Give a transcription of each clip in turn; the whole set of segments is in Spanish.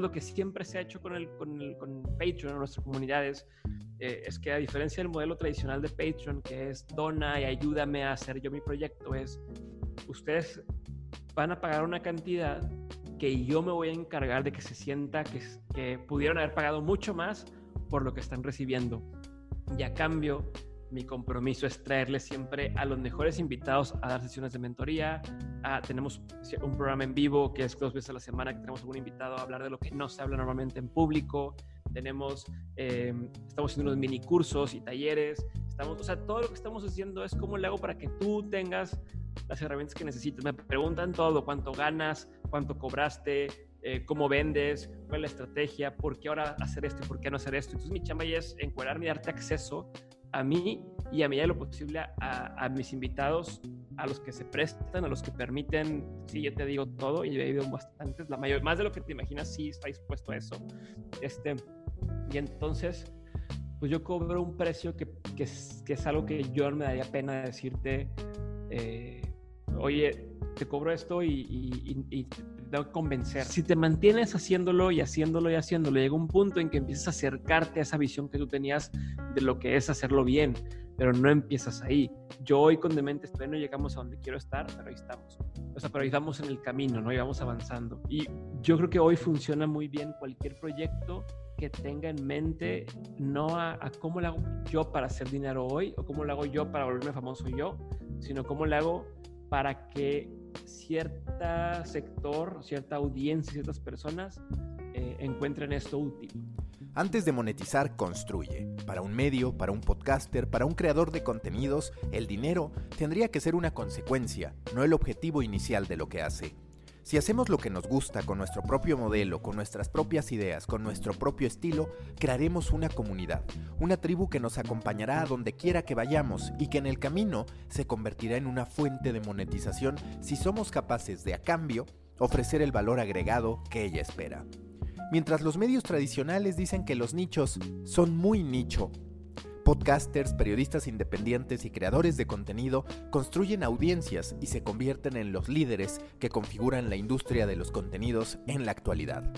Lo que siempre se ha hecho con, el, con, el, con Patreon, en nuestras comunidades, eh, es que a diferencia del modelo tradicional de Patreon, que es dona y ayúdame a hacer yo mi proyecto, es ustedes van a pagar una cantidad que yo me voy a encargar de que se sienta que, que pudieron haber pagado mucho más por lo que están recibiendo. Y a cambio, mi compromiso es traerles siempre a los mejores invitados a dar sesiones de mentoría. tenemos un programa en vivo que es dos veces a la semana que tenemos algún invitado a hablar de lo que no se habla normalmente en público. Tenemos, em, estamos haciendo unos mini cursos y talleres. Estamos, o sea, todo lo que estamos haciendo es cómo le hago para que tú tengas las herramientas que necesites. Me preguntan todo, cuánto ganas, cuánto cobraste, eh, cómo vendes, cuál es la estrategia, por qué ahora hacer esto y por qué no hacer esto. Entonces mi chamba ya es encuadrarme y darte acceso a mí y a medida de lo posible a, mis invitados, a los que se prestan, a los que permiten, sí, yo te digo todo y he ido bastantes, la mayor, más de lo que te imaginas, sí está dispuesto a eso. Este, y entonces, pues yo cobro un precio que, que, es, que es algo que yo no me daría pena decirte, eh, oye, te cobro esto y, y, te tengo convencer. Si te mantienes haciéndolo y haciéndolo y haciéndolo, llega un punto en que empiezas a acercarte a esa visión que tú tenías de lo que es hacerlo bien, pero no empiezas ahí. Yo hoy con Dementes todavía no llegamos a donde quiero estar, pero ahí estamos. O sea, pero ahí estamos en el camino, ¿no? Y vamos avanzando. Y yo creo que hoy funciona muy bien cualquier proyecto que tenga en mente no a, a, cómo lo hago yo para hacer dinero hoy o cómo lo hago yo para volverme famoso yo, sino cómo lo hago para que cierta sector, cierta audiencia, ciertas personas eh, encuentren esto útil. Antes de monetizar, construye. Para un medio, para un podcaster, para un creador de contenidos, el dinero tendría que ser una consecuencia, no el objetivo inicial de lo que hace. Si hacemos lo que nos gusta con nuestro propio modelo, con nuestras propias ideas, con nuestro propio estilo, crearemos una comunidad, una tribu que nos acompañará a donde quiera que vayamos y que en el camino se convertirá en una fuente de monetización si somos capaces de, a cambio, ofrecer el valor agregado que ella espera. Mientras los medios tradicionales dicen que los nichos son muy nicho Podcasters, periodistas independientes y creadores de contenido construyen audiencias y se convierten en los líderes que configuran la industria de los contenidos en la actualidad.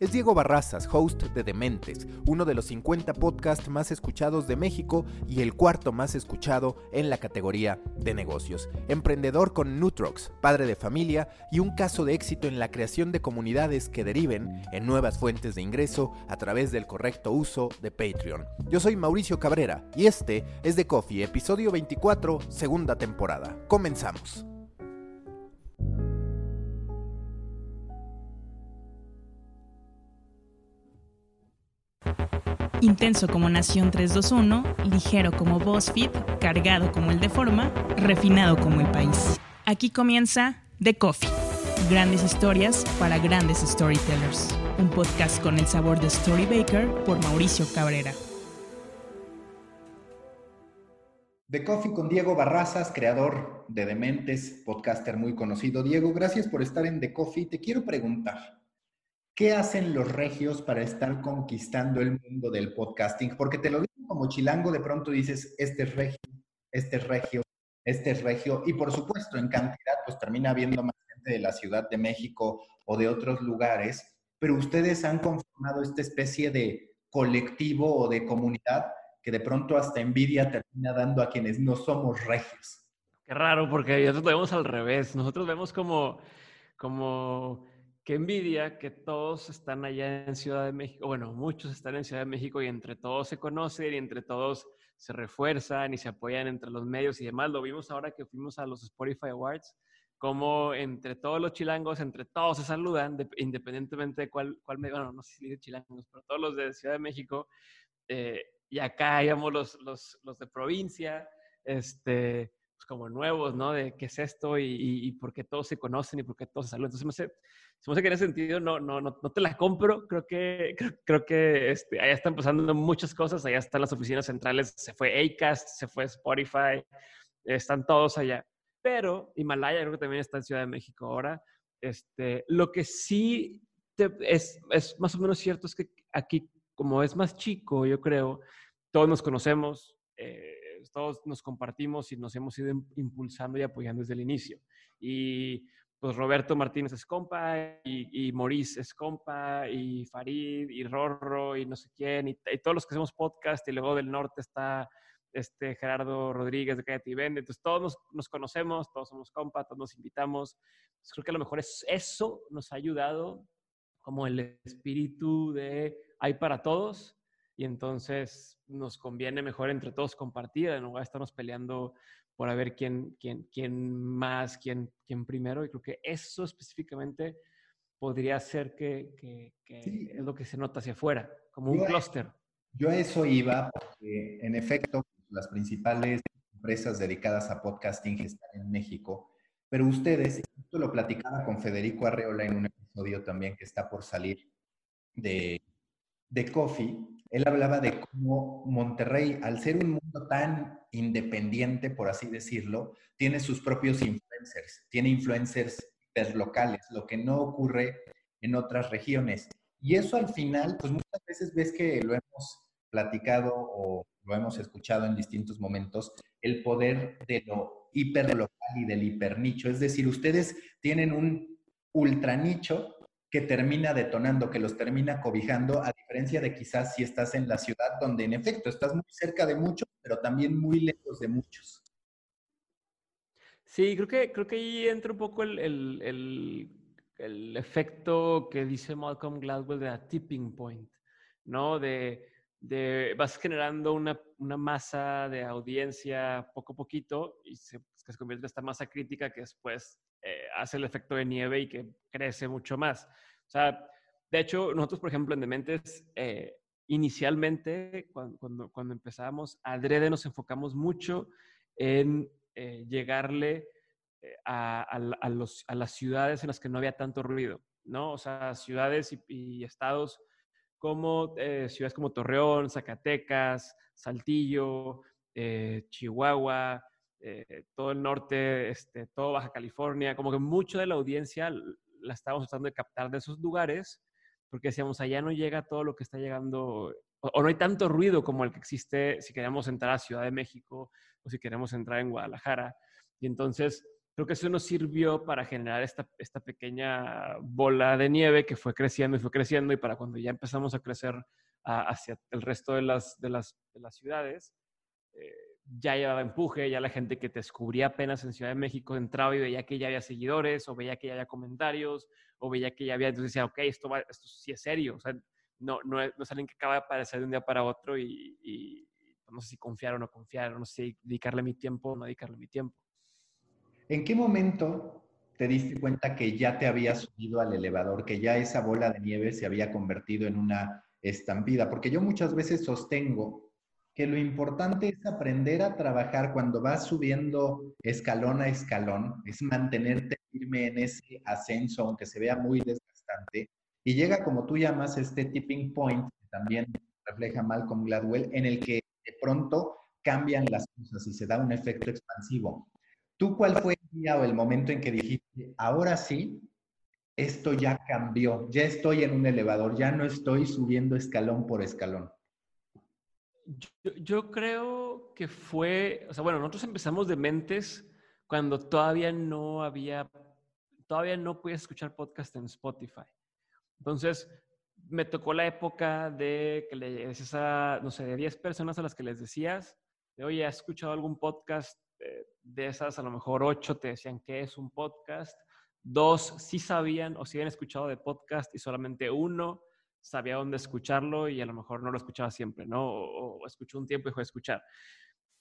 Es Diego Barrazas, host de Dementes, uno de los 50 podcasts más escuchados de México y el cuarto más escuchado en la categoría de negocios. Emprendedor con Nutrox, padre de familia y un caso de éxito en la creación de comunidades que deriven en nuevas fuentes de ingreso a través del correcto uso de Patreon. Yo soy Mauricio Cabrera y este es The Coffee, episodio 24, segunda temporada. Comenzamos. Intenso como Nación 321, ligero como BuzzFeed, cargado como el de Forma, refinado como el país. Aquí comienza The Coffee. Grandes historias para grandes storytellers. Un podcast con el sabor de Storybaker por Mauricio Cabrera. The Coffee con Diego Barrazas, creador de Dementes, podcaster muy conocido. Diego, gracias por estar en The Coffee. Te quiero preguntar, ¿Qué hacen los regios para estar conquistando el mundo del podcasting? Porque te lo digo como chilango, de pronto dices, este es regio, este es regio, este es regio. Y por supuesto, en cantidad, pues termina habiendo más gente de la Ciudad de México o de otros lugares, pero ustedes han conformado esta especie de colectivo o de comunidad que de pronto hasta envidia termina dando a quienes no somos regios. Qué raro, porque nosotros lo vemos al revés. Nosotros vemos como, como qué envidia que todos están allá en Ciudad de México, bueno, muchos están en Ciudad de México y entre todos se conocen y entre todos se refuerzan y se apoyan entre los medios y demás. Lo vimos ahora que fuimos a los Spotify Awards, como entre todos los chilangos, entre todos se saludan, independientemente de cuál, cuál medio, bueno, no sé si dice chilangos, pero todos los de Ciudad de México, eh, y acá digamos los, los, los de provincia, este, pues como nuevos, ¿no? De qué es esto y, y, por qué todos se conocen y por qué todos se saludan. Entonces, me hace, se me hace que en ese sentido no, no, no, no te la compro. Creo que, creo, creo que este, allá están pasando muchas cosas. Allá están las oficinas centrales. Se fue Acast, se fue Spotify. Están todos allá. Pero Himalaya creo que también está en Ciudad de México ahora. Este, lo que sí es, es más o menos cierto es que aquí, como es más chico, yo creo, todos nos conocemos. Eh, todos nos compartimos y nos hemos ido impulsando y apoyando desde el inicio. Y pues Roberto Martínez es compa, y, y Maurice es compa, y Farid, y Rorro, y no sé quién, y, todos los que hacemos podcast, y luego del norte está este Gerardo Rodríguez de Cállate y Vende. Entonces, todos nos, conocemos, todos somos compa, todos nos invitamos. creo que a lo mejor es, eso nos ha ayudado como el espíritu de hay para todos y entonces nos conviene mejor entre todos compartir, en lugar de estarnos peleando por a ver quién, quién, quién más, quién, quién primero. Y creo que eso específicamente podría ser que, que, es lo que se nota hacia afuera, como un clúster. Yo a eso iba porque, en efecto, las principales empresas dedicadas a podcasting están en México, pero ustedes, esto lo platicaba con Federico Arreola en un episodio también que está por salir de, de Coffee, él hablaba de cómo Monterrey, al ser un mundo tan independiente, por así decirlo, tiene sus propios influencers, tiene influencers locales, lo que no ocurre en otras regiones. Y eso al final, pues muchas veces ves que lo hemos platicado o lo hemos escuchado en distintos momentos, el poder de lo hiperlocal y del hipernicho. Es decir, ustedes tienen un ultranicho que termina detonando, que los termina cobijando, a diferencia de quizás si estás en la ciudad donde en efecto estás muy cerca de muchos, pero también muy lejos de muchos. Sí, creo que, creo que ahí entra un poco el, el, efecto que dice Malcolm Gladwell de la tipping point, ¿no? De, de vas generando una, una, masa de audiencia poco a poquito y se, que se convierte en esta masa crítica que después eh, hace el efecto de nieve y que crece mucho más. O sea, de hecho, nosotros, por ejemplo, en Dementes, eh, inicialmente, cuando, cuando, cuando, empezábamos, adrede nos enfocamos mucho en eh, llegarle a, a, los, a, las ciudades en las que no había tanto ruido, ¿no? O sea, ciudades y, y estados como ciudades como Torreón, Zacatecas, Saltillo, Chihuahua, eh, todo el norte, este, todo Baja California, como que mucho de la audiencia la estábamos tratando de captar de esos lugares, porque decíamos, allá no llega todo lo que está llegando, o, no hay tanto ruido como el que existe si queremos entrar a Ciudad de México o si queremos entrar en Guadalajara. Y entonces, creo que eso nos sirvió para generar esta, esta pequeña bola de nieve que fue creciendo y fue creciendo, y para cuando ya empezamos a crecer hacia el resto de las, de las, de las ciudades, eh, ya llevaba empuje, ya la gente que te descubría apenas en Ciudad de México entraba y veía que ya había seguidores, o veía que ya había comentarios, o veía que ya había, entonces decía, ok, esto, esto sí es serio, o sea, no, no, es, no alguien que acaba de aparecer de un día para otro y, no sé si confiar o no confiar, no sé si dedicarle mi tiempo o no dedicarle mi tiempo. ¿En qué momento te diste cuenta que ya te habías subido al elevador, que ya esa bola de nieve se había convertido en una estampida? Porque yo muchas veces sostengo que lo importante es aprender a trabajar cuando vas subiendo escalón a escalón, es mantenerte firme en ese ascenso, aunque se vea muy desgastante, y llega como tú llamas este tipping point, que también refleja Malcolm Gladwell, en el que de pronto cambian las cosas y se da un efecto expansivo. ¿Tú cuál fue el día o el momento en que dijiste, ahora sí, esto ya cambió, ya estoy en un elevador, ya no estoy subiendo escalón por escalón? Yo, creo que fue, o sea, bueno, nosotros empezamos de mentes cuando todavía no había, todavía no podías escuchar podcast en Spotify. Entonces, me tocó la época de que le decías a, no sé, de 10 personas a las que les decías, de, oye, ¿has escuchado algún podcast? De esas, a lo mejor 8 te decían que es un podcast. Dos sí sabían o sí habían escuchado de podcast y solamente uno sabía dónde escucharlo y a lo mejor no lo escuchaba siempre, ¿no? O, escuchó un tiempo y dejó de escuchar.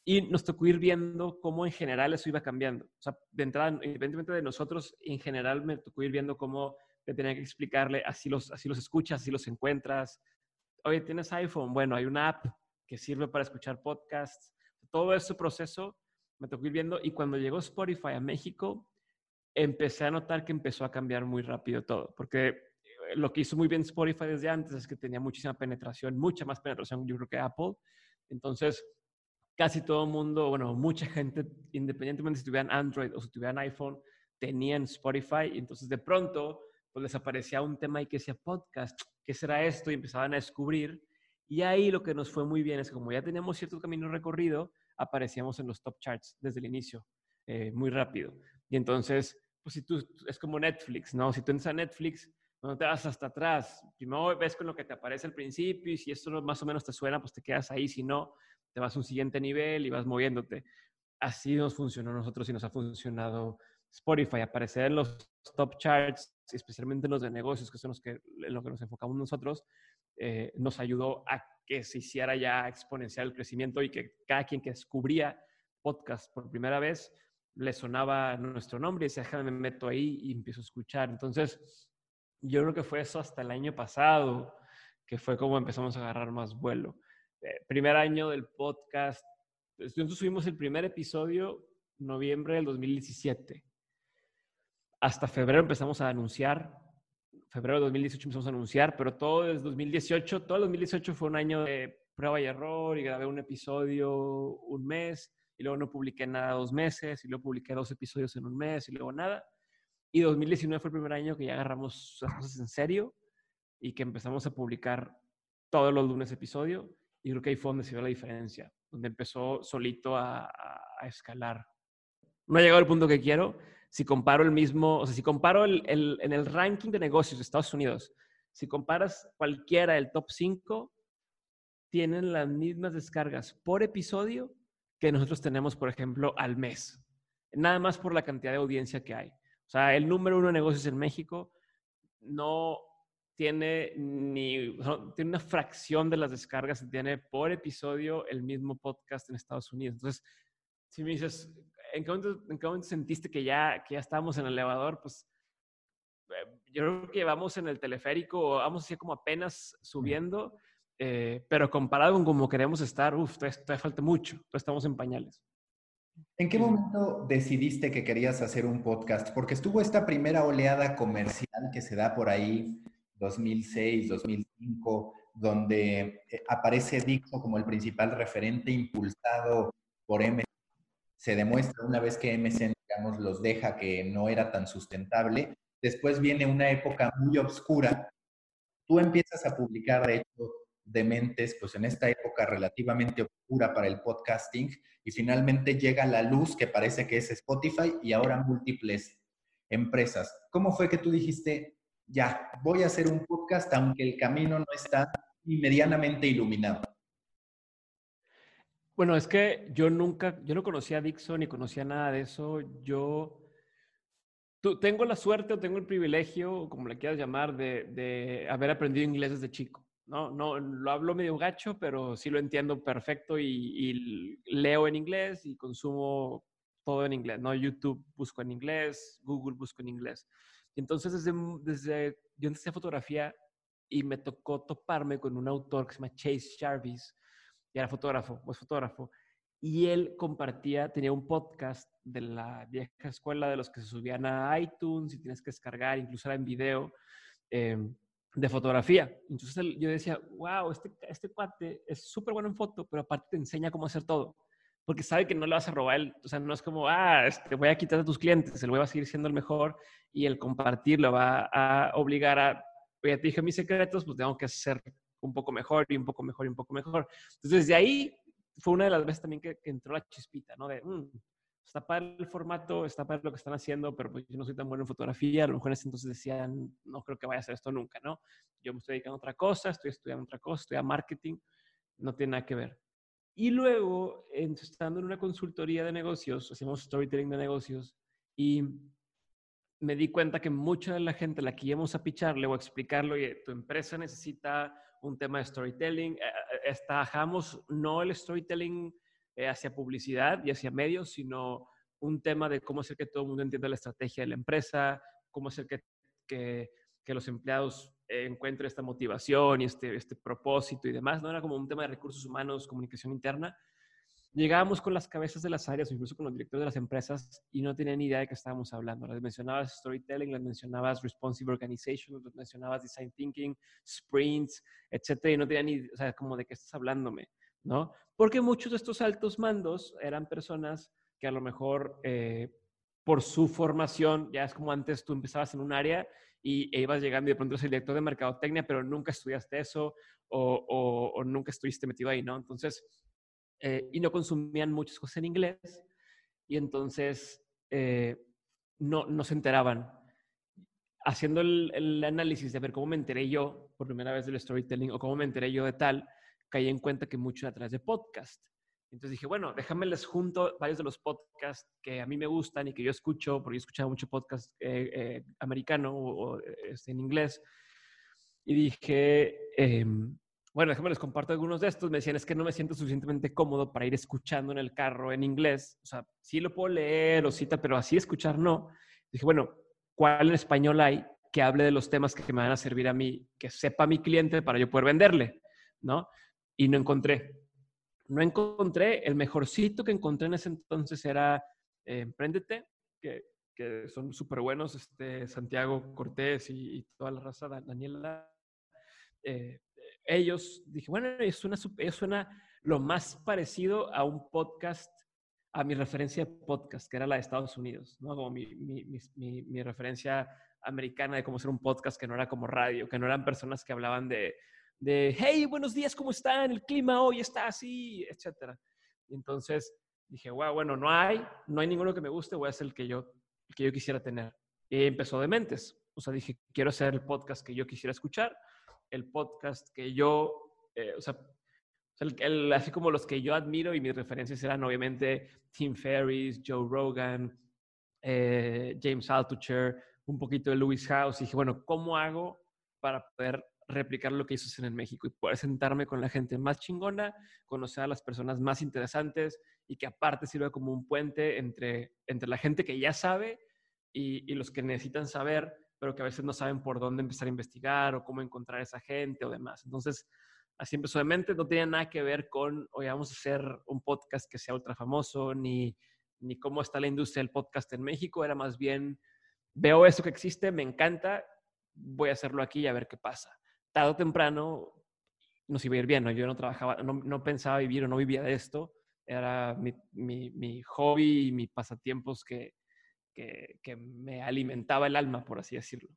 Y nos tocó ir viendo cómo en general eso iba cambiando. O sea, de entrada, independientemente de nosotros, en general me tocó ir viendo cómo te tenía que explicarle, así los, así los escuchas, así los encuentras. Oye, ¿tienes iPhone? Bueno, hay una app que sirve para escuchar podcasts. Todo ese proceso me tocó ir viendo y cuando llegó Spotify a México, empecé a notar que empezó a cambiar muy rápido todo, porque lo que hizo muy bien Spotify desde antes es que tenía muchísima penetración, mucha más penetración yo creo que Apple. Entonces, casi todo el mundo, bueno, mucha gente, independientemente si tuvieran Android o si tuvieran iPhone, tenían Spotify. Y entonces, de pronto, pues les aparecía un tema y que decía podcast, ¿qué será esto? Y empezaban a descubrir. Y ahí lo que nos fue muy bien es que como ya teníamos cierto camino recorrido, aparecíamos en los top charts desde el inicio, eh, muy rápido. Y entonces pues si tú, es como Netflix, ¿no? Si tú entras a Netflix, no te vas hasta atrás. Primero ves con lo que te aparece al principio y si esto más o menos te suena, pues te quedas ahí. Si no, te vas a un siguiente nivel y vas moviéndote. Así nos funcionó a nosotros y nos ha funcionado Spotify. Aparecer en los top charts, especialmente en los de negocios, que son los que, en lo que nos enfocamos nosotros, eh, nos ayudó a que se hiciera ya exponencial el crecimiento y que cada quien que descubría podcast por primera vez le sonaba nuestro nombre y decía, déjame, me meto ahí y empiezo a escuchar. Entonces, yo creo que fue eso hasta el año pasado, que fue como empezamos a agarrar más vuelo. Eh, primer año del podcast, pues, nosotros subimos el primer episodio noviembre del 2017. Hasta febrero empezamos a anunciar, febrero de 2018 empezamos a anunciar, pero todo desde 2018, todo el 2018 fue un año de prueba y error y grabé un episodio un mes y luego no publiqué nada dos meses y luego publiqué dos episodios en un mes y luego nada. Y 2019 fue el primer año que ya agarramos las cosas en serio y que empezamos a publicar todos los lunes episodio. Y creo que ahí fue donde se vio la diferencia, donde empezó solito a, escalar. No ha llegado al punto que quiero. Si comparo el mismo, o sea, si comparo el, en el ranking de negocios de Estados Unidos, si comparas cualquiera del top 5, tienen las mismas descargas por episodio que nosotros tenemos, por ejemplo, al mes. Nada más por la cantidad de audiencia que hay. O sea, el número uno de negocios en México no tiene ni tiene una fracción de las descargas que tiene por episodio el mismo podcast en Estados Unidos. Entonces, si me dices, ¿en qué momento, sentiste que ya, que ya estábamos en el elevador? Pues eh, yo creo que vamos en el teleférico, vamos así como apenas subiendo, eh, pero comparado con como queremos estar, uff, todavía, falta mucho, estamos en pañales. ¿En qué momento decidiste que querías hacer un podcast? Porque estuvo esta primera oleada comercial que se da por ahí, 2006, 2005, donde eh, aparece Dixo como el principal referente impulsado por MSN. Se demuestra una vez que MSN, digamos, los deja que no era tan sustentable. Después viene una época muy oscura. Tú empiezas a publicar, de hecho, de mentes, pues en esta época relativamente oscura para el podcasting, y finalmente llega la luz que parece que es Spotify y ahora múltiples empresas. ¿Cómo fue que tú dijiste, ya, voy a hacer un podcast aunque el camino no está ni medianamente iluminado? Bueno, es que yo nunca, yo no conocía a Dixon ni conocía nada de eso. Yo tengo la suerte o tengo el privilegio, como le quieras llamar, de, de haber aprendido inglés desde chico. No, no, lo hablo medio gacho, pero sí lo entiendo perfecto y, leo en inglés y consumo todo en inglés, ¿no? YouTube busco en inglés, Google busco en inglés. Entonces desde, desde yo empecé fotografía y me tocó toparme con un autor que se llama Chase Jarvis, y era fotógrafo, pues fotógrafo, y él compartía, tenía un podcast de la vieja escuela de los que se subían a iTunes y tienes que descargar, incluso era en video. Eh, de fotografía. Entonces yo decía, wow, este, este cuate es súper bueno en foto, pero aparte te enseña cómo hacer todo. Porque sabe que no le vas a robar, el, o sea, no es como, ah, este, voy a quitar a tus clientes, el voy a seguir siendo el mejor y el compartir lo va a obligar a, oye, te dije mis secretos, pues tengo que ser un poco mejor y un poco mejor y un poco mejor. Entonces, de ahí fue una de las veces también que, entró la chispita, ¿no? De, mm, está para el formato, está para lo que están haciendo, pero pues yo no soy tan bueno en fotografía. A lo mejor en ese entonces decían, no creo que vaya a hacer esto nunca, ¿no? Yo me estoy dedicando a otra cosa, estoy estudiando otra cosa, estoy a marketing, no tiene nada que ver. Y luego, estando en una consultoría de negocios, hacemos storytelling de negocios y me di cuenta que mucha de la gente a la que íbamos a picharle o a explicarle, oye, tu empresa necesita un tema de storytelling, estajamos eh, no el storytelling eh, hacia publicidad y hacia medios, sino un tema de cómo hacer que todo el mundo entienda la estrategia de la empresa, cómo hacer que, que, los empleados encuentren esta motivación y este, este propósito y demás. No era como un tema de recursos humanos, comunicación interna. Llegábamos con las cabezas de las áreas, incluso con los directores de las empresas, y no tenían ni idea de qué estábamos hablando. Les mencionabas storytelling, les mencionabas responsive organization, les mencionabas design thinking, sprints, etcétera, y no tenían ni, o sea, como de qué estás hablándome. ¿No? Porque muchos de estos altos mandos eran personas que a lo mejor eh, por su formación, ya es como antes tú empezabas en un área y e ibas llegando y de pronto eres el director de mercadotecnia, pero nunca estudiaste eso o, nunca estuviste metido ahí, ¿no? Entonces, eh, y no consumían muchas cosas en inglés y entonces eh, no, no se enteraban. Haciendo el, el, análisis de ver cómo me enteré yo por primera vez del storytelling o cómo me enteré yo de tal, caí en cuenta que mucho a través de podcast. Entonces dije, bueno, déjame les junto varios de los podcasts que a mí me gustan y que yo escucho, porque yo escuchaba mucho podcast eh, eh, americano o, este, en inglés. Y dije, em, bueno, déjame les comparto algunos de estos. Me decían, es que no me siento suficientemente cómodo para ir escuchando en el carro en inglés. O sea, sí lo puedo leer o cita, pero así escuchar no. Dije, bueno, ¿cuál en español hay que hable de los temas que me van a servir a mí, que sepa mi cliente para yo poder venderle? ¿No? Y no encontré no encontré, el mejorcito que encontré en ese entonces era eh, Emprendete, que, que son súper buenos, este, Santiago Cortés y, toda la raza, Daniela. Eh, ellos, dije, bueno, eso suena, suena lo más parecido a un podcast, a mi referencia de podcast, que era la de Estados Unidos, ¿no? Como mi, mi, mi, mi referencia americana de cómo ser un podcast que no era como radio, que no eran personas que hablaban de de, hey, buenos días, ¿cómo están? El clima hoy está así, etcétera. Entonces dije, wow, bueno, no hay, no hay ninguno que me guste, voy a hacer el que yo, que yo quisiera tener. Y empezó de mentes. O sea, dije, quiero hacer el podcast que yo quisiera escuchar, el podcast que yo, eh, o sea, así como los que yo admiro y mis referencias eran obviamente Tim Ferriss, Joe Rogan, eh, James Altucher, un poquito de Lewis House. Y dije, bueno, ¿cómo hago para poder replicar lo que hizo en México y poder sentarme con la gente más chingona, conocer a las personas más interesantes y que aparte sirva como un puente entre, entre la gente que ya sabe y, los que necesitan saber, pero que a veces no saben por dónde empezar a investigar o cómo encontrar a esa gente o demás. Entonces, así empezó de mente, no tenía nada que ver con, hoy vamos a hacer un podcast que sea ultra famoso, ni, ni cómo está la industria del podcast en México, era más bien, veo eso que existe, me encanta, voy a hacerlo aquí y a ver qué pasa tarde o temprano nos iba a ir bien, ¿no? Yo no trabajaba, no, no pensaba vivir o no vivía de esto. Era mi, mi, mi hobby y mis pasatiempos que, que, que, me alimentaba el alma, por así decirlo.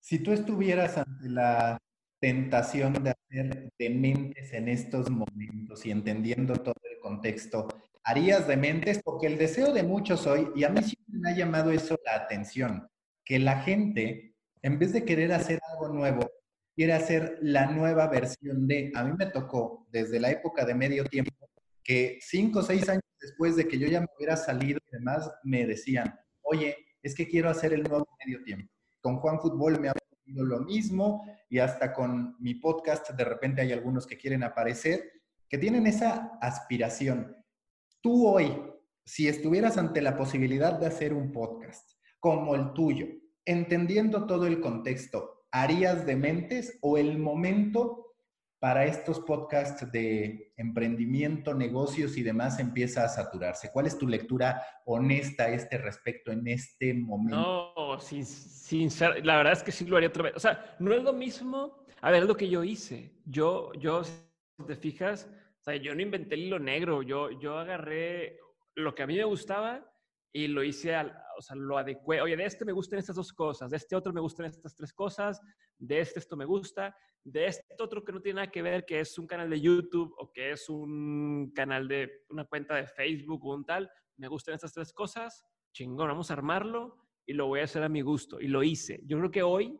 Si tú estuvieras ante la tentación de hacer dementes en estos momentos y entendiendo todo el contexto, ¿harías dementes? Porque el deseo de muchos hoy, y a mí siempre me ha llamado eso la atención, que la gente, en vez de querer hacer algo nuevo, quiere hacer la nueva versión de, a mí me tocó desde la época de medio tiempo, que cinco o seis años después de que yo ya me hubiera salido y demás, me decían, oye, es que quiero hacer el nuevo medio tiempo. Con Juan Fútbol me ha ocurrido lo mismo y hasta con mi podcast de repente hay algunos que quieren aparecer, que tienen esa aspiración. Tú hoy, si estuvieras ante la posibilidad de hacer un podcast como el tuyo, entendiendo todo el contexto, harías de mentes o el momento para estos podcasts de emprendimiento, negocios y demás empieza a saturarse? ¿Cuál es tu lectura honesta a este respecto en este momento? No, sin, la verdad es que sí lo haría otra vez. O sea, no es lo mismo, a ver, lo que yo hice. Yo, yo, si te fijas, o sea, yo no inventé el hilo negro, yo, yo agarré lo que a mí me gustaba y lo hice, al, o sea, lo adecué. Oye, de este me gustan estas dos cosas, de este otro me gustan estas tres cosas, de este esto me gusta, de este otro que no tiene nada que ver, que es un canal de YouTube o que es un canal de una cuenta de Facebook o un tal, me gustan estas tres cosas, chingón, vamos a armarlo y lo voy a hacer a mi gusto. Y lo hice. Yo creo que hoy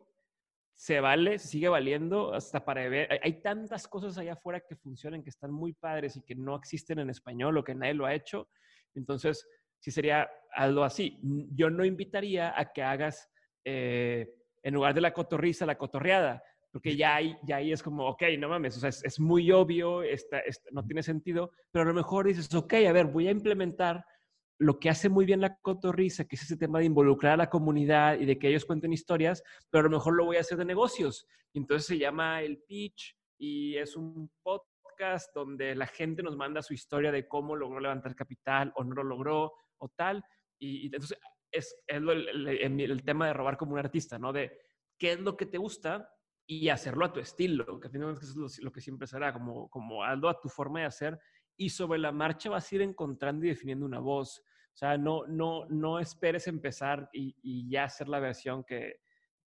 se vale, se sigue valiendo hasta para ver. Hay, hay, tantas cosas allá afuera que funcionan, que están muy padres y que no existen en español o que nadie lo ha hecho. Entonces, sí sería algo así. Yo no invitaría a que hagas, eh, en lugar de la cotorriza, la cotorreada, porque ya ahí, ya ahí es como, ok, no mames, o sea, es, muy obvio, no tiene sentido, pero a lo mejor dices, ok, a ver, voy a implementar lo que hace muy bien la cotorriza, que es ese tema de involucrar a la comunidad y de que ellos cuenten historias, pero a lo mejor lo voy a hacer de negocios. Entonces se llama el pitch y es un podcast donde la gente nos manda su historia de cómo logró levantar capital o no lo logró, o tal. Y, entonces es, el, tema de robar como un artista, ¿no? De qué es lo que te gusta y hacerlo a tu estilo, que finalmente es lo, lo, que siempre será, como, como algo a tu forma de hacer y sobre la marcha vas a ir encontrando y definiendo una voz. O sea, no, no, no esperes empezar y, y ya hacer la versión que,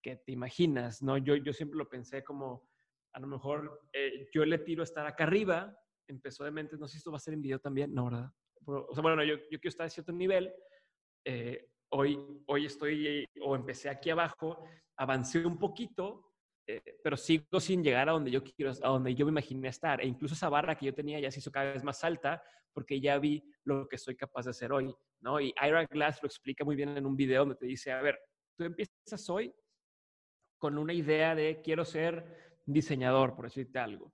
que, te imaginas, ¿no? Yo, yo siempre lo pensé como, a lo mejor eh, yo le tiro a estar acá arriba, empezó de mente, no sé si esto va a ser en video también, no, ¿verdad? O sea, bueno, yo, yo quiero estar a cierto nivel, eh, hoy, hoy estoy o empecé aquí abajo, avancé un poquito, eh, pero sigo sin llegar a donde yo quiero, a donde yo me imaginé estar. E incluso esa barra que yo tenía ya se hizo cada vez más alta porque ya vi lo que soy capaz de hacer hoy, ¿no? Y Ira Glass lo explica muy bien en un video donde te dice, a ver, tú empiezas hoy con una idea de quiero ser diseñador, por decirte algo.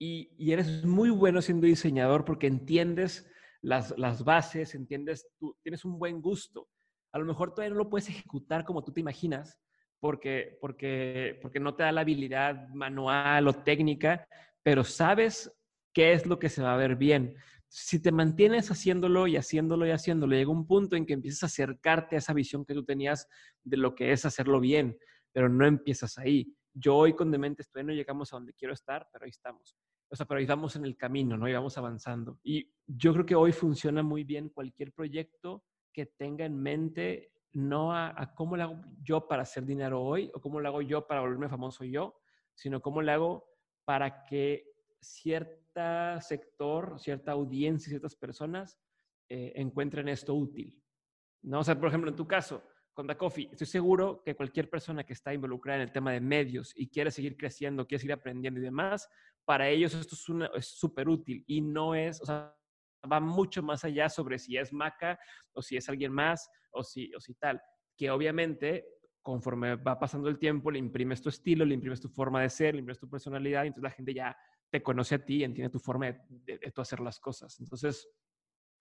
Y, y eres muy bueno siendo diseñador porque entiendes las, las bases, entiendes, tú tienes un buen gusto. A lo mejor todavía no lo puedes ejecutar como tú te imaginas, porque, porque, porque no te da la habilidad manual o técnica, pero sabes qué es lo que se va a ver bien. Si te mantienes haciéndolo y haciéndolo y haciéndolo, llega un punto en que empiezas a acercarte a esa visión que tú tenías de lo que es hacerlo bien, pero no empiezas ahí. Yo hoy con Demente estoy, no llegamos a donde quiero estar, pero ahí estamos. O sea, pero ahí vamos en el camino, ¿no? Y vamos avanzando. Y yo creo que hoy funciona muy bien cualquier proyecto que tenga en mente no a, cómo lo hago yo para hacer dinero hoy o cómo lo hago yo para volverme famoso yo, sino cómo lo hago para que cierto sector, cierta audiencia, ciertas personas eh, encuentren esto útil. ¿no? O sea, por ejemplo, en tu caso, con Da Coffee, estoy seguro que cualquier persona que está involucrada en el tema de medios y quiere seguir creciendo, quiere seguir aprendiendo y demás, para ellos esto es súper útil y no es, o sea, va mucho más allá sobre si es Maca o si es alguien más o si, o si tal, que obviamente conforme va pasando el tiempo le imprimes tu estilo, le imprimes tu forma de ser, le imprimes tu personalidad y entonces la gente ya te conoce a ti, entiende tu forma de, de, hacer las cosas. Entonces,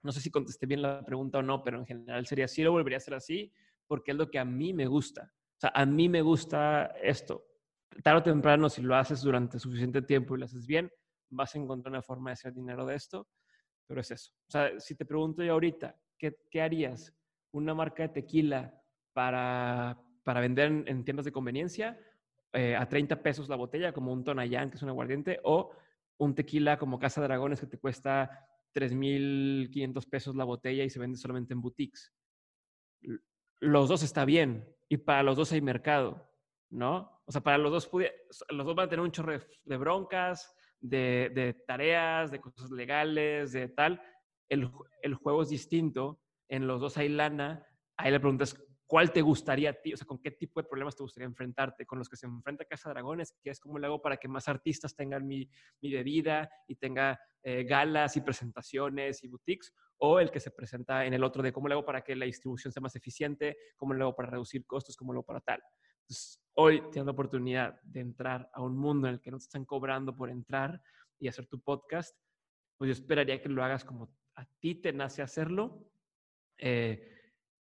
no sé si contesté bien la pregunta o no, pero en general sería sí, lo volvería a hacer así porque es lo que a mí me gusta. O sea, a mí me gusta esto. Tarde o temprano, si lo haces durante suficiente tiempo y lo haces bien, vas a encontrar una forma de hacer dinero de esto. Pero es eso. O sea, si te pregunto yo ahorita, ¿qué, qué harías? ¿Una marca de tequila para, para vender en, tiendas de conveniencia eh, a 30 pesos la botella, como un Tonayán, que es un aguardiente, o un tequila como Casa Dragones que te cuesta 3.500 pesos la botella y se vende solamente en boutiques? Los dos está bien y para los dos hay mercado, ¿no? O sea, para los dos, los dos van a tener un chorro de broncas, de, tareas, de cosas legales, de tal, el, el, juego es distinto. En los dos hay lana. Ahí le preguntas, ¿cuál te gustaría a ti? O sea, ¿con qué tipo de problemas te gustaría enfrentarte? Con los que se enfrenta Casa Dragones, que es como le hago para que más artistas tengan mi, mi bebida y tenga eh, galas y presentaciones y boutiques, o el que se presenta en el otro de cómo le hago para que la distribución sea más eficiente, cómo le hago para reducir costos, cómo le hago para tal. Entonces, hoy tienes la oportunidad de entrar a un mundo en el que no te están cobrando por entrar y hacer tu podcast, pues yo esperaría que lo hagas como a ti te nace hacerlo. Eh,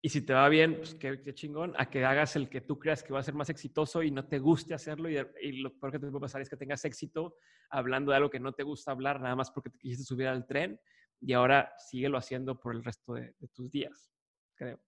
y si te va bien, pues qué, chingón, a que hagas el que tú creas que va a ser más exitoso y no te guste hacerlo. Y, lo peor que te puede pasar es que tengas éxito hablando de algo que no te gusta hablar, nada más porque te quisiste subir al tren y ahora síguelo haciendo por el resto de tus días, creo.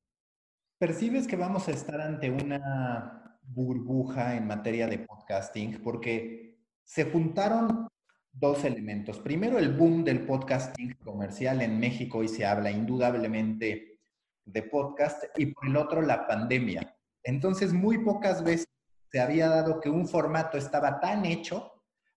¿Percibes que vamos a estar ante una burbuja en materia de podcasting porque se juntaron dos elementos. Primero, el boom del podcasting comercial en México y se habla indudablemente de podcast y por el otro, la pandemia. Entonces, muy pocas veces se había dado que un formato estaba tan hecho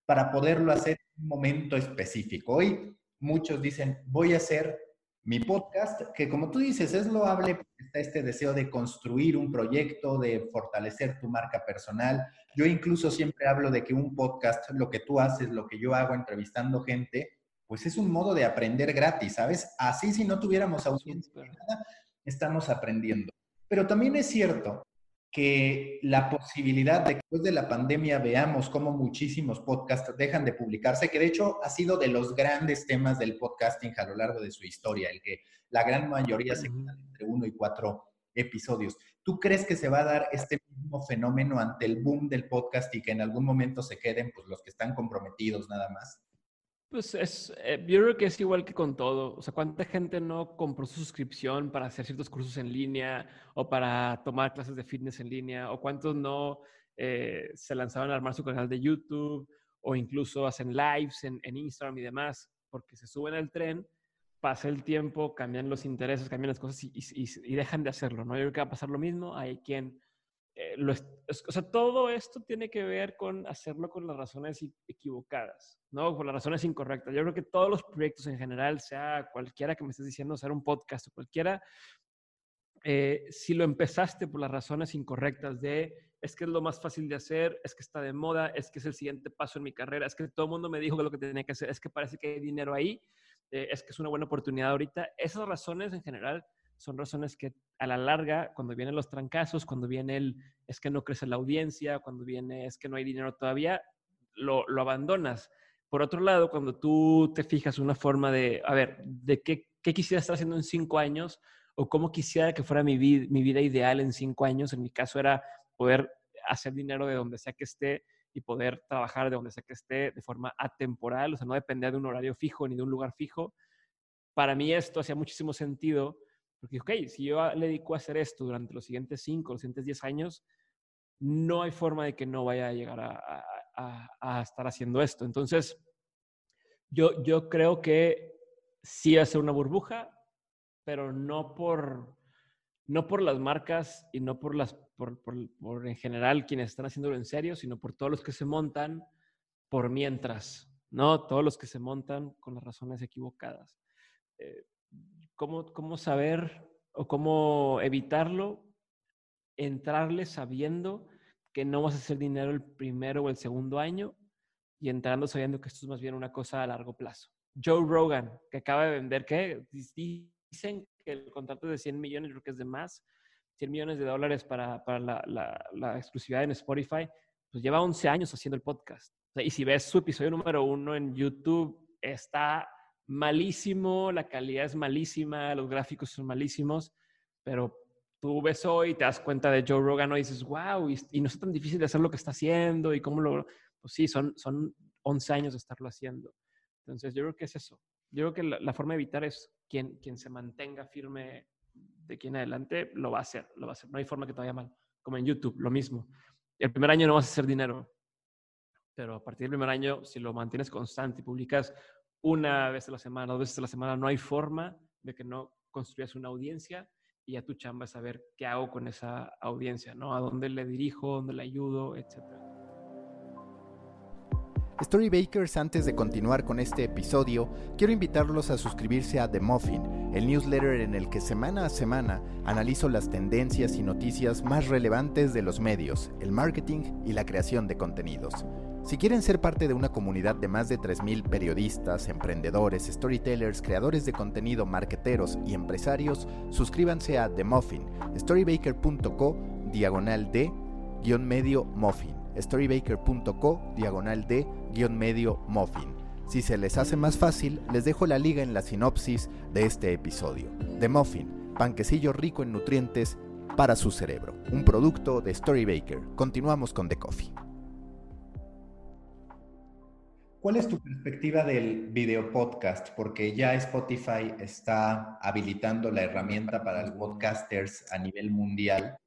para poderlo hacer en un momento específico. Hoy muchos dicen, voy a hacer mi podcast, que como tú dices, es loable está este deseo de construir un proyecto, de fortalecer tu marca personal. Yo incluso siempre hablo de que un podcast, lo que tú haces, lo que yo hago entrevistando gente, pues es un modo de aprender gratis, ¿sabes? Así si no tuviéramos audiencia, estamos aprendiendo. Pero también es cierto que la posibilidad de que después de la pandemia veamos cómo muchísimos podcasts dejan de publicarse, que de hecho ha sido de los grandes temas del podcasting a lo largo de su historia, el que la gran mayoría se quedan entre uno y cuatro episodios. ¿Tú crees que se va a dar este mismo fenómeno ante el boom del podcast y que en algún momento se queden pues, los que están comprometidos nada más? Pues es, eh, yo creo que es igual que con todo. O sea, ¿cuánta gente no compró su suscripción para hacer ciertos cursos en línea o para tomar clases de fitness en línea? ¿O cuántos no eh, se lanzaron a armar su canal de YouTube o incluso hacen lives en, Instagram y demás? Porque se suben al tren, pasa el tiempo, cambian los intereses, cambian las cosas y, dejan de hacerlo, ¿no? Yo creo que va a pasar lo mismo. Hay quien eh, o sea, todo esto tiene que ver con hacerlo con las razones equivocadas, ¿no? Con las razones incorrectas. Yo creo que todos los proyectos en general, sea cualquiera que me estés diciendo, sea un podcast o cualquiera, eh, si lo empezaste por las razones incorrectas de es que es lo más fácil de hacer, es que está de moda, es que es el siguiente paso en mi carrera, es que todo el mundo me dijo que lo que tenía que hacer, es que parece que hay dinero ahí, eh, es que es una buena oportunidad ahorita. Esas razones en general son razones que a la larga, cuando vienen los trancazos, cuando viene el es que no crece la audiencia, cuando viene es que no hay dinero todavía, lo, lo abandonas. Por otro lado, cuando tú te fijas una forma de, a ver, de qué, qué quisiera estar haciendo en cinco años o cómo quisiera que fuera mi, mi vida ideal en cinco años, en mi caso era poder hacer dinero de donde sea que esté y poder trabajar de donde sea que esté de forma atemporal, o sea, no depender de un horario fijo ni de un lugar fijo. Para mí esto hacía muchísimo sentido, porque, ok, si yo le dedico a hacer esto durante los siguientes cinco, los siguientes diez años, no hay forma de que no vaya a llegar a, a, estar haciendo esto. Entonces, yo, yo creo que sí va a ser una burbuja, pero no por, no por las marcas y no por las por, por, en general quienes están haciéndolo en serio, sino por todos los que se montan por mientras, ¿no? Todos los que se montan con las razones equivocadas. Eh, ¿cómo, ¿Cómo saber o cómo evitarlo? Entrarle sabiendo que no vas a hacer dinero el primero o el segundo año y entrando sabiendo que esto es más bien una cosa a largo plazo. Joe Rogan, que acaba de vender, ¿qué? Dicen que el contrato es de 100 millones, creo que es de más, 100 millones de dólares para, para la, la, exclusividad en Spotify, pues lleva 11 años haciendo el podcast. y si ves su episodio número uno en YouTube, está malísimo, la calidad es malísima, los gráficos son malísimos, pero tú ves hoy y te das cuenta de Joe Rogan y dices, wow, y, no es tan difícil de hacer lo que está haciendo y cómo lo... Pues sí, son, son 11 años de estarlo haciendo. Entonces, yo creo que es eso. Yo creo que la, la forma de evitar es quien, quien se mantenga firme de aquí en adelante lo va a hacer, lo va a hacer. No hay forma que te vaya mal. Como en YouTube, lo mismo. El primer año no vas a hacer dinero, pero a partir del primer año, si lo mantienes constante y publicas una vez a la semana, dos veces a la semana, no hay forma de que no construyas una audiencia y ya tu chamba es saber qué hago con esa audiencia, ¿no? A dónde le dirijo, dónde le ayudo, etcétera. Storybakers, antes de continuar con este episodio, quiero invitarlos a suscribirse a The Muffin, el newsletter en el que semana a semana analizo las tendencias y noticias más relevantes de los medios, el marketing y la creación de contenidos. Si quieren ser parte de una comunidad de más de 3.000 periodistas, emprendedores, storytellers, creadores de contenido, marketeros y empresarios, suscríbanse a The Muffin, storybaker.co, diagonal de, guion medio muffin storybaker.co diagonal de guion medio muffin. Si se les hace más fácil, les dejo la liga en la sinopsis de este episodio. The Muffin, panquecillo rico en nutrientes para su cerebro. Un producto de Storybaker. Continuamos con The Coffee. ¿Cuál es tu perspectiva del video podcast? Porque ya Spotify está habilitando la herramienta para los podcasters a nivel mundial.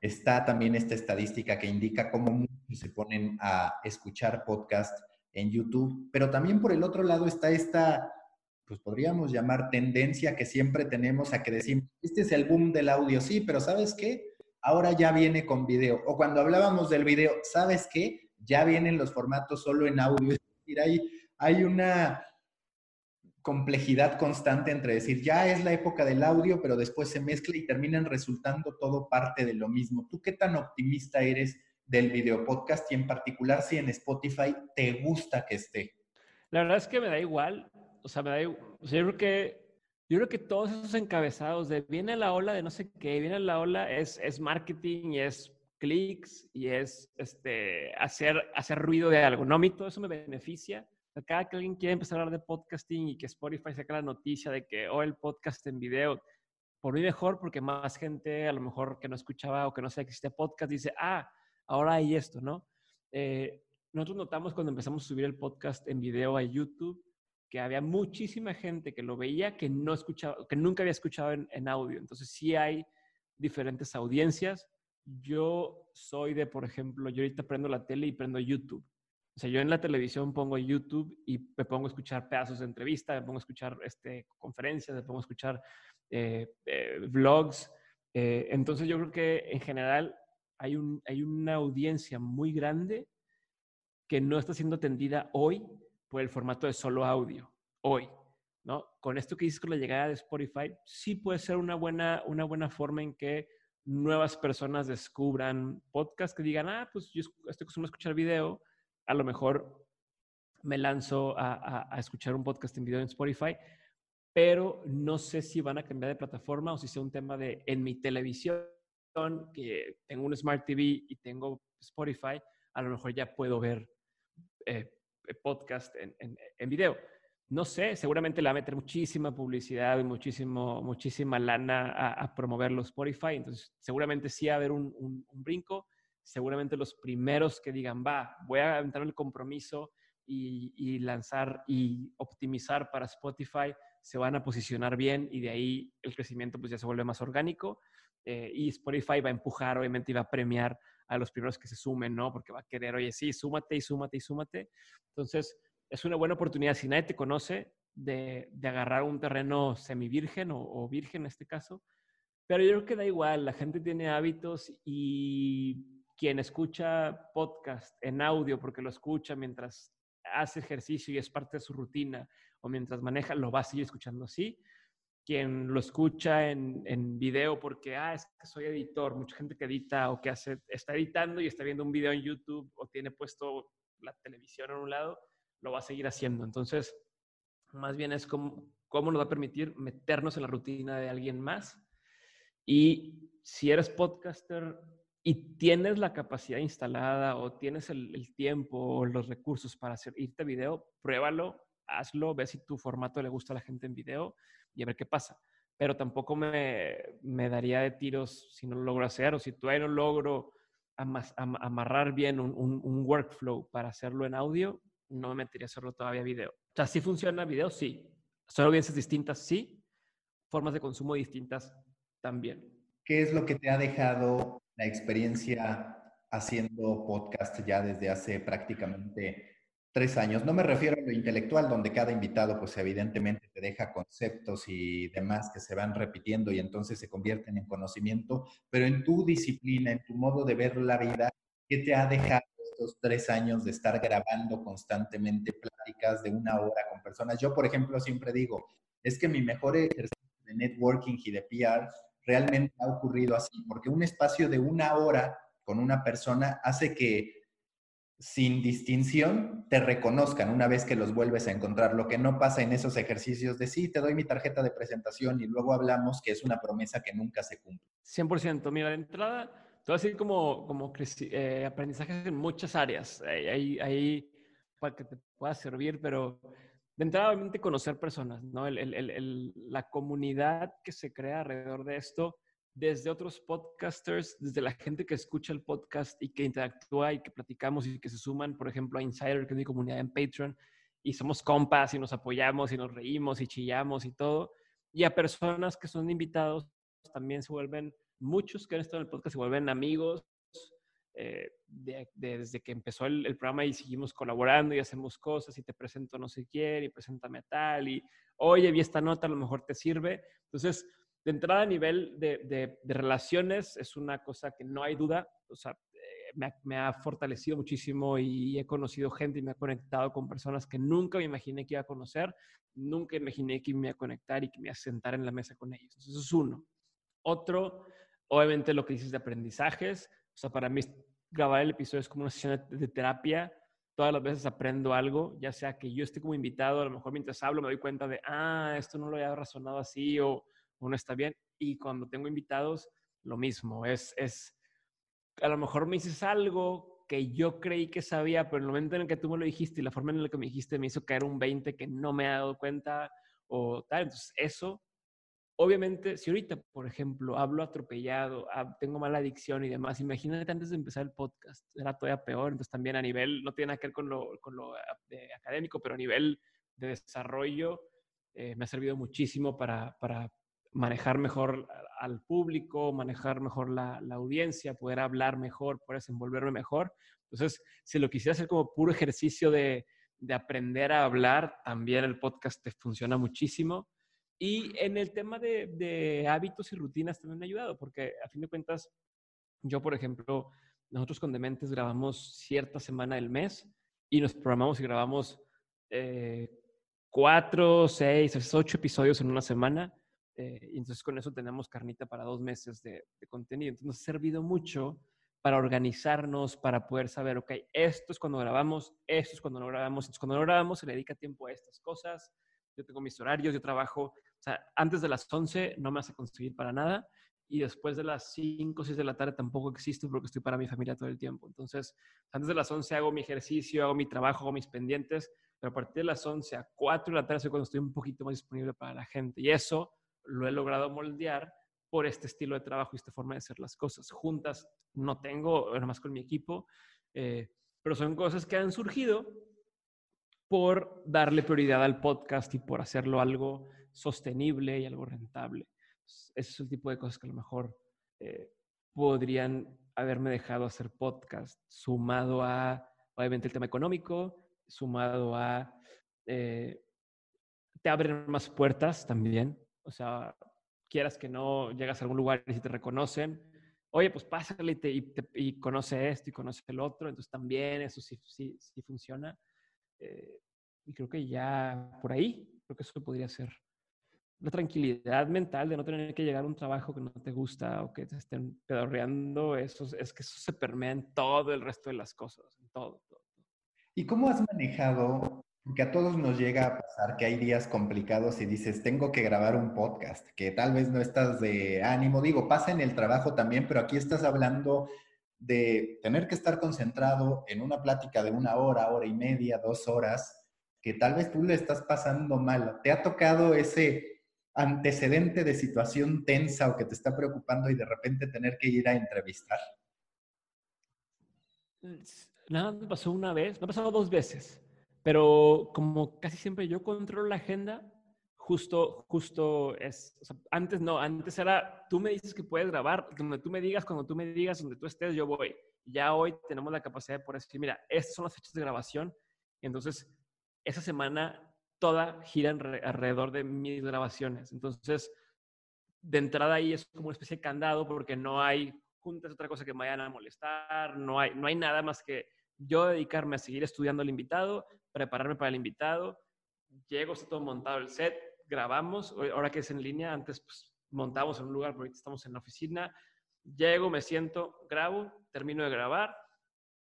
Está también esta estadística que indica cómo muchos se ponen a escuchar podcast en YouTube, pero también por el otro lado está esta, pues podríamos llamar tendencia que siempre tenemos a que decimos, este es el boom del audio, sí, pero ¿sabes qué? Ahora ya viene con video. O cuando hablábamos del video, ¿sabes qué? Ya vienen los formatos solo en audio. Hay una complejidad constante entre decir, ya es la época del audio, pero después se mezcla y terminan resultando todo parte de lo mismo. ¿Tú qué tan optimista eres del video podcast y en particular si en Spotify te gusta que esté? La verdad es que me da igual, o sea, me da igual. yo creo que yo creo que todos esos encabezados de viene la ola de no sé qué, viene la ola es, es marketing y es clics y es este, hacer, hacer ruido de algo. No, a mí todo eso me beneficia cada que alguien quiere empezar a hablar de podcasting y que Spotify saca la noticia de que, oh, el podcast en video, por mí mejor porque más gente a lo mejor que no escuchaba o que no sabía que existía podcast dice, ah, ahora hay esto, ¿no? Eh, nosotros notamos cuando empezamos a subir el podcast en video a YouTube que había muchísima gente que lo veía que no escuchaba, que nunca había escuchado en, en audio. Entonces sí hay diferentes audiencias. Yo soy de, por ejemplo, yo ahorita prendo la tele y prendo YouTube. O sea, yo en la televisión pongo YouTube y me pongo a escuchar pedazos de entrevista, me pongo a escuchar este, conferencias, me pongo a escuchar eh, eh, vlogs. Eh, entonces yo creo que en general hay, un, hay una audiencia muy grande que no está siendo atendida hoy por el formato de solo audio. Hoy. ¿no? Con esto que dices con la llegada de Spotify, sí puede ser una buena, una buena forma en que nuevas personas descubran podcasts que digan, ah, pues yo estoy acostumbrado a escuchar video, a lo mejor me lanzo a, escuchar un podcast en video en Spotify, pero no sé si van a cambiar de plataforma o si sea un tema de en mi televisión, que tengo un Smart TV y tengo Spotify, a lo mejor ya puedo ver eh, podcast en, en, video. No sé, seguramente le va a meter muchísima publicidad y muchísimo, muchísima lana a, promover los Spotify. Entonces, seguramente sí va a haber un, brinco. Seguramente los primeros que digan, va, voy a entrar el compromiso y, y, lanzar y optimizar para Spotify, se van a posicionar bien y de ahí el crecimiento pues ya se vuelve más orgánico. Eh, y Spotify va a empujar, obviamente, y va a premiar a los primeros que se sumen, ¿no? Porque va a querer, oye, sí, súmate y súmate y súmate. Entonces, es una buena oportunidad, si nadie te conoce, de, de agarrar un terreno semivirgen o, o virgen en este caso. Pero yo creo que da igual, la gente tiene hábitos y quien escucha podcast en audio porque lo escucha mientras hace ejercicio y es parte de su rutina o mientras maneja, lo va a seguir escuchando así quien lo escucha en, en, video porque, ah, es que soy editor, mucha gente que edita o que hace, está editando y está viendo un video en YouTube o tiene puesto la televisión en un lado, lo va a seguir haciendo. Entonces, más bien es como, cómo nos va a permitir meternos en la rutina de alguien más. Y si eres podcaster y tienes la capacidad instalada o tienes el, tiempo o los recursos para hacer, irte a video, pruébalo, hazlo, ve si tu formato le gusta a la gente en video y a ver qué pasa. Pero tampoco me, me daría de tiros si no lo logro hacer o si todavía no logro amarrar bien un, un, workflow para hacerlo en audio, no me metería a hacerlo todavía video. O sea, ¿sí funciona video? Sí. ¿Son audiencias distintas? Sí. ¿Formas de consumo distintas? También. ¿Qué es lo que te ha dejado la experiencia haciendo podcast ya desde hace prácticamente tres años. No me refiero a lo intelectual, donde cada invitado, pues evidentemente te deja conceptos y demás que se van repitiendo y entonces se convierten en conocimiento, pero en tu disciplina, en tu modo de ver la vida, ¿qué te ha dejado estos tres años de estar grabando constantemente pláticas de una hora con personas? Yo, por ejemplo, siempre digo, es que mi mejor ejercicio de networking y de PR realmente ha ocurrido así, porque un espacio de una hora con una persona hace que sin distinción te reconozcan una vez que los vuelves a encontrar. Lo que no pasa en esos ejercicios de sí, te doy mi tarjeta de presentación y luego hablamos que es una promesa que nunca se cumple. 100%. Mira, de entrada, te voy a decir como, como eh, aprendizajes en muchas áreas. Ahí, ahí, para que te pueda servir, pero de entrada, obviamente, conocer personas, ¿no? la comunidad que se crea alrededor de esto desde otros podcasters, desde la gente que escucha el podcast y que interactúa y que platicamos y que se suman, por ejemplo, a Insider, que es mi comunidad en Patreon, y somos compas y nos apoyamos y nos reímos y chillamos y todo, y a personas que son invitados también se vuelven, muchos que han estado en el podcast se vuelven amigos. Eh, desde que empezó el, el, programa y seguimos colaborando y hacemos cosas y te presento no sé quién y preséntame a tal y oye vi esta nota a lo mejor te sirve entonces de entrada a nivel de, relaciones es una cosa que no hay duda, o sea, eh, me ha, fortalecido muchísimo y he conocido gente y me ha conectado con personas que nunca me imaginé que iba a conocer, nunca imaginé que me iba a conectar y que me iba a sentar en la mesa con ellos. eso es uno. Otro, obviamente lo que dices de aprendizajes, o sea, para mí grabar el episodio es como una sesión de, terapia, todas las veces aprendo algo, ya sea que yo esté como invitado, a lo mejor mientras hablo me doy cuenta de, ah, esto no lo había razonado así, o uno está bien. Y cuando tengo invitados, lo mismo. Es, es, a lo mejor me dices algo que yo creí que sabía, pero en el momento en el que tú me lo dijiste y la forma en la que me dijiste me hizo caer un 20 que no me ha dado cuenta o tal. Entonces, eso, obviamente, si ahorita, por ejemplo, hablo atropellado, tengo mala adicción y demás, imagínate antes de empezar el podcast, era todavía peor. Entonces, también a nivel, no tiene nada que ver con lo, con lo ah, académico, pero a nivel de desarrollo, eh, me ha servido muchísimo para, para manejar mejor al público, manejar mejor la, audiencia, poder hablar mejor, poder desenvolverme mejor. Entonces, si lo quisiera hacer como puro ejercicio de, aprender a hablar, también el podcast te funciona muchísimo. Y en el tema de, hábitos y rutinas también me ha ayudado, porque a fin de cuentas, yo, por ejemplo, nosotros con Dementes grabamos cierta semana del mes y nos programamos y grabamos eh, cuatro, seis, ocho episodios en una semana. Eh, y entonces con eso tenemos carnita para dos meses de, de, contenido. Entonces nos ha servido mucho para organizarnos, para poder saber, ok, esto es cuando grabamos, esto es cuando no grabamos, entonces cuando no grabamos se le dedica tiempo a estas cosas. Yo tengo mis horarios, yo trabajo, o sea, antes de las 11 no me hace conseguir para nada y después de las 5 o 6 de la tarde tampoco existo porque estoy para mi familia todo el tiempo. Entonces, antes de las 11 hago mi ejercicio, hago mi trabajo, hago mis pendientes, pero a partir de las 11 a 4 de la tarde es cuando estoy un poquito más disponible para la gente. Y eso lo he logrado moldear por este estilo de trabajo y esta forma de hacer las cosas. Juntas no tengo, nada más con mi equipo, eh, pero son cosas que han surgido por darle prioridad al podcast y por hacerlo algo sostenible y algo rentable. Ese es el tipo de cosas que a lo mejor eh, podrían haberme dejado hacer podcast, sumado a, obviamente, el tema económico, sumado a, eh, te abren más puertas también. O sea, quieras que no, llegas a algún lugar y si te reconocen, oye, pues pásale y, y, conoce esto y conoce el otro, entonces también eso sí, sí, sí funciona. Eh, y creo que ya por ahí, creo que eso podría ser la tranquilidad mental de no tener que llegar a un trabajo que no te gusta o que te estén pedorreando, eso, es que eso se permea en todo el resto de las cosas, en todo. ¿Y cómo has manejado? Porque a todos nos llega a pasar que hay días complicados y dices, tengo que grabar un podcast, que tal vez no estás de ánimo. Digo, pasa en el trabajo también, pero aquí estás hablando de tener que estar concentrado en una plática de una hora, hora y media, dos horas, que tal vez tú le estás pasando mal. ¿Te ha tocado ese antecedente de situación tensa o que te está preocupando y de repente tener que ir a entrevistar? Nada, me pasó una vez, me ha pasado dos veces, pero como casi siempre yo controlo la agenda, justo, justo es, antes no, antes era, tú me dices que puedes grabar, donde tú me digas, cuando tú me digas, donde tú estés, yo voy. Ya hoy tenemos la capacidad de poder decir, mira, estas son las fechas de grabación, entonces esa semana toda gira alrededor de mis grabaciones. Entonces, de entrada ahí es como una especie de candado porque no hay juntas, otra cosa que me vayan a molestar, no hay, no hay nada más que yo dedicarme a seguir estudiando al invitado, prepararme para el invitado, llego, está todo montado el set, grabamos, ahora que es en línea, antes pues, montamos en un lugar, pero ahorita estamos en la oficina, llego, me siento, grabo, termino de grabar,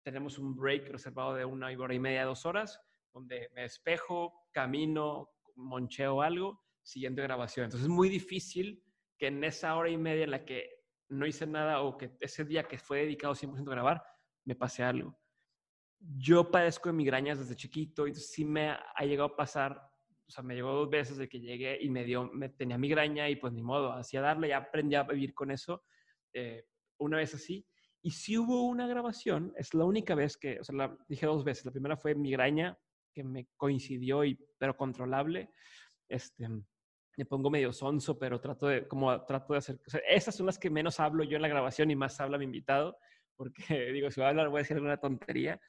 tenemos un break reservado de una hora y media, dos horas, donde me despejo, camino, moncheo algo, siguiente grabación. Entonces es muy difícil que en esa hora y media en la que no hice nada o que ese día que fue dedicado 100% a grabar, me pase algo. Yo padezco de migrañas desde chiquito, y sí me ha llegado a pasar, o sea, me llegó dos veces de que llegué y me dio, me tenía migraña y pues ni modo, hacía darle, ya aprendí a vivir con eso. Eh, una vez así, y si hubo una grabación, es la única vez que, o sea, la, dije dos veces. La primera fue migraña que me coincidió, y, pero controlable. Este, me pongo medio sonso, pero trato de, como trato de hacer, esas son las que menos hablo yo en la grabación y más habla mi invitado, porque digo, si voy a hablar voy a decir alguna tontería.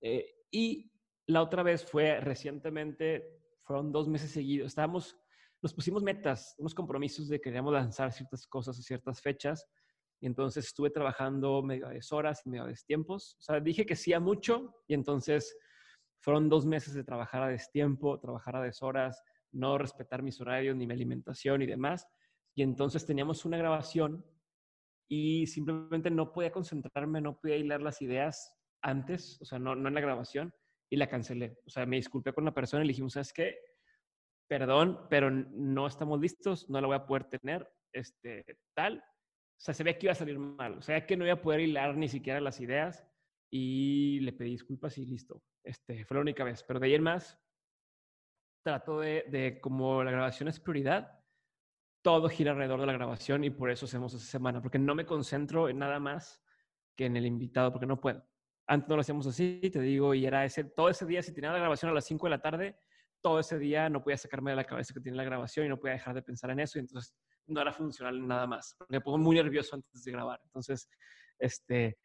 Eh, y la otra vez fue recientemente, fueron dos meses seguidos, estábamos, nos pusimos metas, unos compromisos de que queríamos lanzar ciertas cosas a ciertas fechas, y entonces estuve trabajando medio de horas medio de tiempos, o sea, dije que sí a mucho, y entonces fueron dos meses de trabajar a destiempo, trabajar a deshoras, no respetar mis horarios ni mi alimentación y demás. Y entonces teníamos una grabación y simplemente no podía concentrarme, no podía hilar las ideas antes, o sea, no, en la grabación, y la cancelé. O sea, me disculpé con la persona y le dijimos, ¿sabes qué? Perdón, pero no estamos listos, no la voy a poder tener, este, tal. O sea, se ve que iba a salir mal, o sea, que no iba a poder hilar ni siquiera las ideas y le pedí disculpas y listo. Este, fue la única vez, pero de ahí en más trato de, de, como la grabación es prioridad, todo gira alrededor de la grabación y por eso hacemos esa semana, porque no me concentro en nada más que en el invitado, porque no puedo. Antes no lo hacíamos así, te digo, y era ese, todo ese día, si tenía la grabación a las 5 de la tarde, todo ese día no podía sacarme de la cabeza que tiene la grabación y no podía dejar de pensar en eso, y entonces no era funcional nada más. Me pongo muy nervioso antes de grabar. Entonces, este,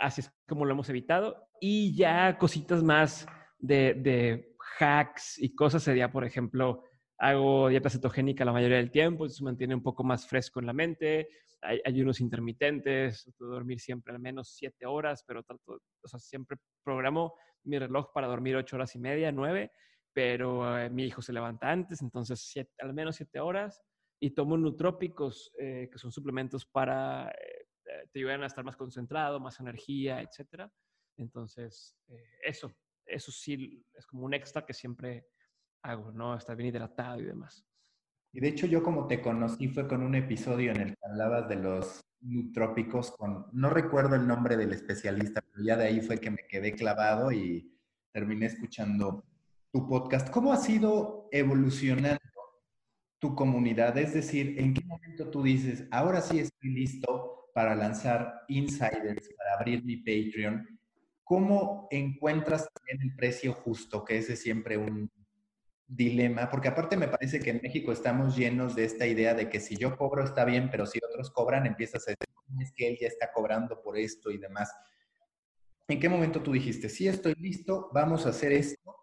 Así es como lo hemos evitado. Y ya cositas más de, hacks y cosas sería, por ejemplo, hago dieta cetogénica la mayoría del tiempo, eso se mantiene un poco más fresco en la mente. Hay ayunos intermitentes, trato de dormir siempre al menos siete horas, pero trato, o sea, siempre programo mi reloj para dormir ocho horas y media, nueve, pero eh, mi hijo se levanta antes, entonces al menos siete horas, y tomo nutrópicos, eh, que son suplementos para, te ayudan a estar más concentrado, más energía, etcétera. Entonces, eso, eso sí es como un extra que siempre hago, ¿no? Estar bien hidratado y demás. Y de hecho yo como te conocí fue con un episodio en el que hablabas de los nutrópicos con, no recuerdo el nombre del especialista, pero ya de ahí fue que me quedé clavado y terminé escuchando tu podcast. ¿Cómo ha sido evolucionando tu comunidad? Es decir, ¿en qué momento tú dices, ahora sí estoy listo para lanzar insiders, para abrir mi Patreon? ¿Cómo encuentras también el precio justo? Que ese es siempre un dilema, porque aparte me parece que en México estamos llenos de esta idea de que si yo cobro está bien, pero si otros cobran, empiezas a decir, es que él ya está cobrando por esto y demás. ¿En qué momento tú dijiste, sí estoy listo, vamos a hacer esto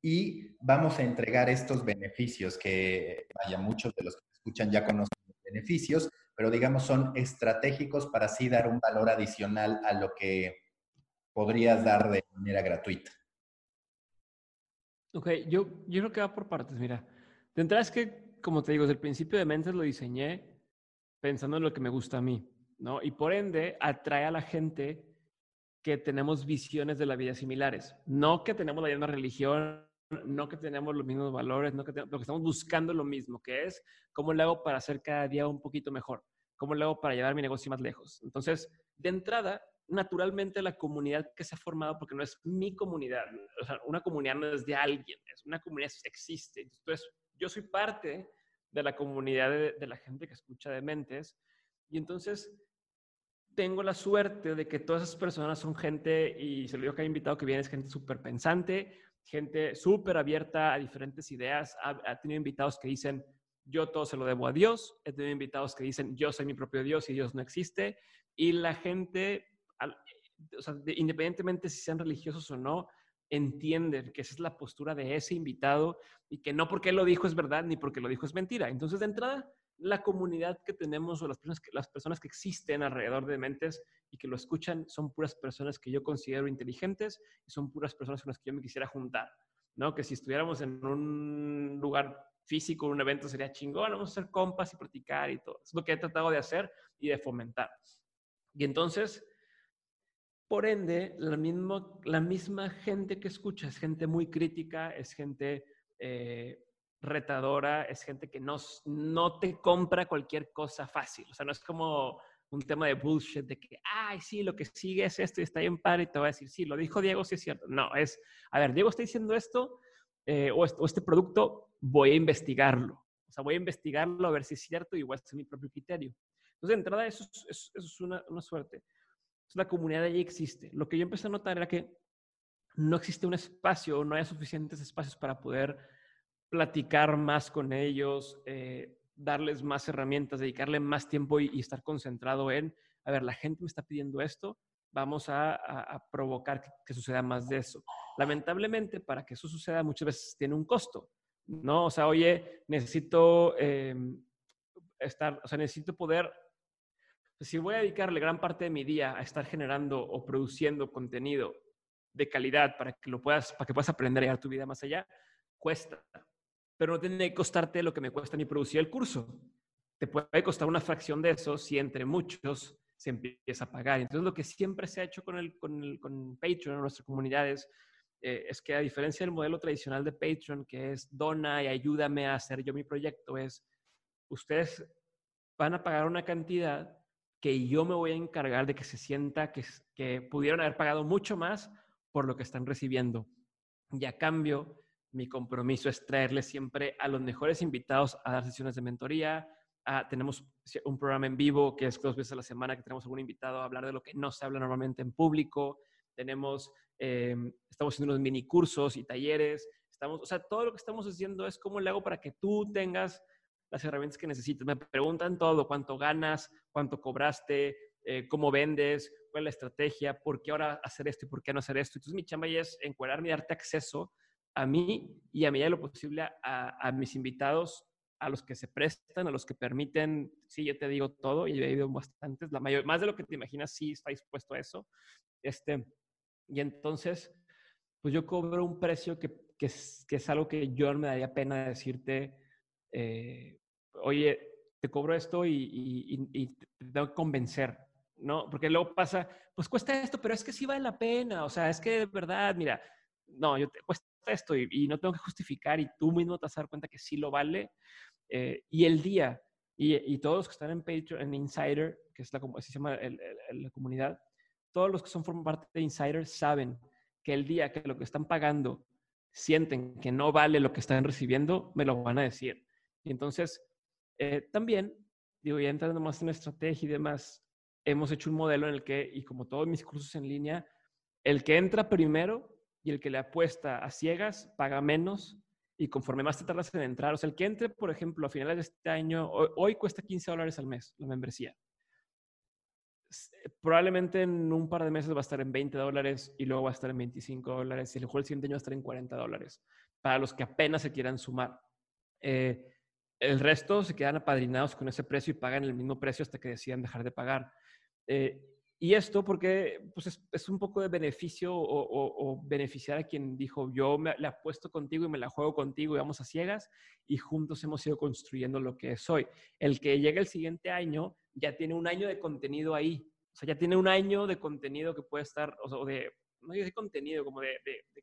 y vamos a entregar estos beneficios que, vaya, muchos de los que escuchan ya conocen los beneficios, pero digamos son estratégicos para así dar un valor adicional a lo que podrías dar de manera gratuita? Ok, yo, yo creo que va por partes. Mira, de entrada es que, como te digo, desde el principio de Mentes lo diseñé pensando en lo que me gusta a mí, ¿no? Y por ende, atrae a la gente que tenemos visiones de la vida similares. No que tenemos la misma religión, no que tenemos los mismos valores, no que, lo que estamos buscando lo mismo, que es cómo le hago para hacer cada día un poquito mejor, cómo le hago para llevar mi negocio más lejos. Entonces, de entrada, naturalmente la comunidad que se ha formado, porque no es mi comunidad, una comunidad no es de alguien, es una comunidad que existe. Entonces, yo soy parte de la comunidad de, la gente que escucha de mentes y entonces tengo la suerte de que todas esas personas son gente, y se lo digo que hay invitado que viene, es gente súper pensante, gente súper abierta a diferentes ideas. Ha, tenido invitados que dicen, yo todo se lo debo a Dios. He tenido invitados que dicen, yo soy mi propio Dios y Dios no existe. Y la gente sea, independientemente si sean religiosos o no, entienden que esa es la postura de ese invitado y que no porque lo dijo es verdad ni porque lo dijo es mentira. Entonces, de entrada, la comunidad que tenemos o las personas que, las personas que existen alrededor de Mentes y que lo escuchan son puras personas que yo considero inteligentes y son puras personas con las que yo me quisiera juntar. ¿no? Que si estuviéramos en un lugar físico, un evento, sería chingón, vamos a hacer compas y practicar y todo. Es lo que he tratado de hacer y de fomentar. Y entonces, por ende, la, la misma gente que escucha es gente muy crítica, es gente eh, retadora, es gente que no, no te compra cualquier cosa fácil. O sea, no es como un tema de bullshit de que, ay, sí, lo que sigue es esto y está bien padre y te va a decir, sí, lo dijo Diego, sí es cierto. No, es, a ver, Diego está diciendo esto eh, o, este, producto, voy a investigarlo. O sea, voy a investigarlo a ver si es cierto y voy a hacer mi propio criterio. Entonces, de entrada, eso es, una, suerte la comunidad allí existe. Lo que yo empecé a notar era que no existe un espacio, no hay suficientes espacios para poder platicar más con ellos, eh, darles más herramientas, dedicarle más tiempo y, estar concentrado en, a ver, la gente me está pidiendo esto, vamos a, provocar que, suceda más de eso. Lamentablemente, para que eso suceda, muchas veces tiene un costo, ¿no? O sea, oye, necesito em, estar, o sea, necesito poder si voy a dedicarle gran parte de mi día a estar generando o produciendo contenido de calidad para que lo puedas, para que puedas aprender a llevar tu vida más allá, cuesta. Pero no tiene que costarte lo que me cuesta ni producir el curso. Te puede costar una fracción de eso si entre muchos se empieza a pagar. Entonces, lo que siempre se ha hecho con, el, con, el, con Patreon nuestras comunidades eh, es que a diferencia del modelo tradicional de Patreon, que es dona y ayúdame a hacer yo mi proyecto, es ustedes van a pagar una cantidad que yo me voy a encargar de que se sienta que, que pudieron haber pagado mucho más por lo que están recibiendo. Y a cambio, mi compromiso es traerles siempre a los mejores invitados a dar sesiones de mentoría. tenemos un programa en vivo que es dos veces a la semana que tenemos algún invitado a hablar de lo que no se habla normalmente en público. Tenemos, eh, estamos haciendo unos mini cursos y talleres. Estamos, o sea, todo lo que estamos haciendo es cómo le hago para que tú tengas las herramientas que necesitas. Me preguntan todo, cuánto ganas, cuánto cobraste, eh, cómo vendes, cuál es la estrategia, por qué ahora hacer esto y por qué no hacer esto. Entonces mi chamba ya es encuadrarme y darte acceso a mí y a medida de lo posible a, mis invitados, a los que se prestan, a los que permiten, sí, yo te digo todo y he ido bastantes, la mayor, más de lo que te imaginas, sí está dispuesto a eso. Este, y entonces, pues yo cobro un precio que que es, que es algo que yo me daría pena decirte, eh, oye, te cobro esto y, te tengo que convencer, ¿no? Porque luego pasa, pues cuesta esto, pero es que sí vale la pena, o sea, es que de verdad, mira, no, yo te cuesta esto y, no tengo que justificar y tú mismo te vas a dar cuenta que sí lo vale. Eh, y el día, y, todos los que están en Patreon, en Insider, que es la, así se llama la comunidad, todos los que son parte de Insider saben que el día que lo que están pagando sienten que no vale lo que están recibiendo, me lo van a decir. Y entonces, eh, también, digo, ya entrando más en estrategia y demás, hemos hecho un modelo en el que, y como todos mis cursos en línea, el que entra primero y el que le apuesta a ciegas paga menos y conforme más te tardas en entrar, o sea, el que entre, por ejemplo, a finales de este año, hoy, cuesta 15 dólares al mes la membresía. Probablemente en un par de meses va a estar en 20 dólares y luego va a estar en 25 dólares y el juego el siguiente año va a estar en 40 dólares para los que apenas se quieran sumar. Eh, el resto se quedan apadrinados con ese precio y pagan el mismo precio hasta que decidan dejar de pagar. Eh, y esto porque pues es, un poco de beneficio o, beneficiar a quien dijo, yo me, le apuesto contigo y me la juego contigo y vamos a ciegas y juntos hemos ido construyendo lo que es hoy. El que llega el siguiente año ya tiene un año de contenido ahí. O sea, ya tiene un año de contenido que puede estar, o sea, de, no de contenido, como de,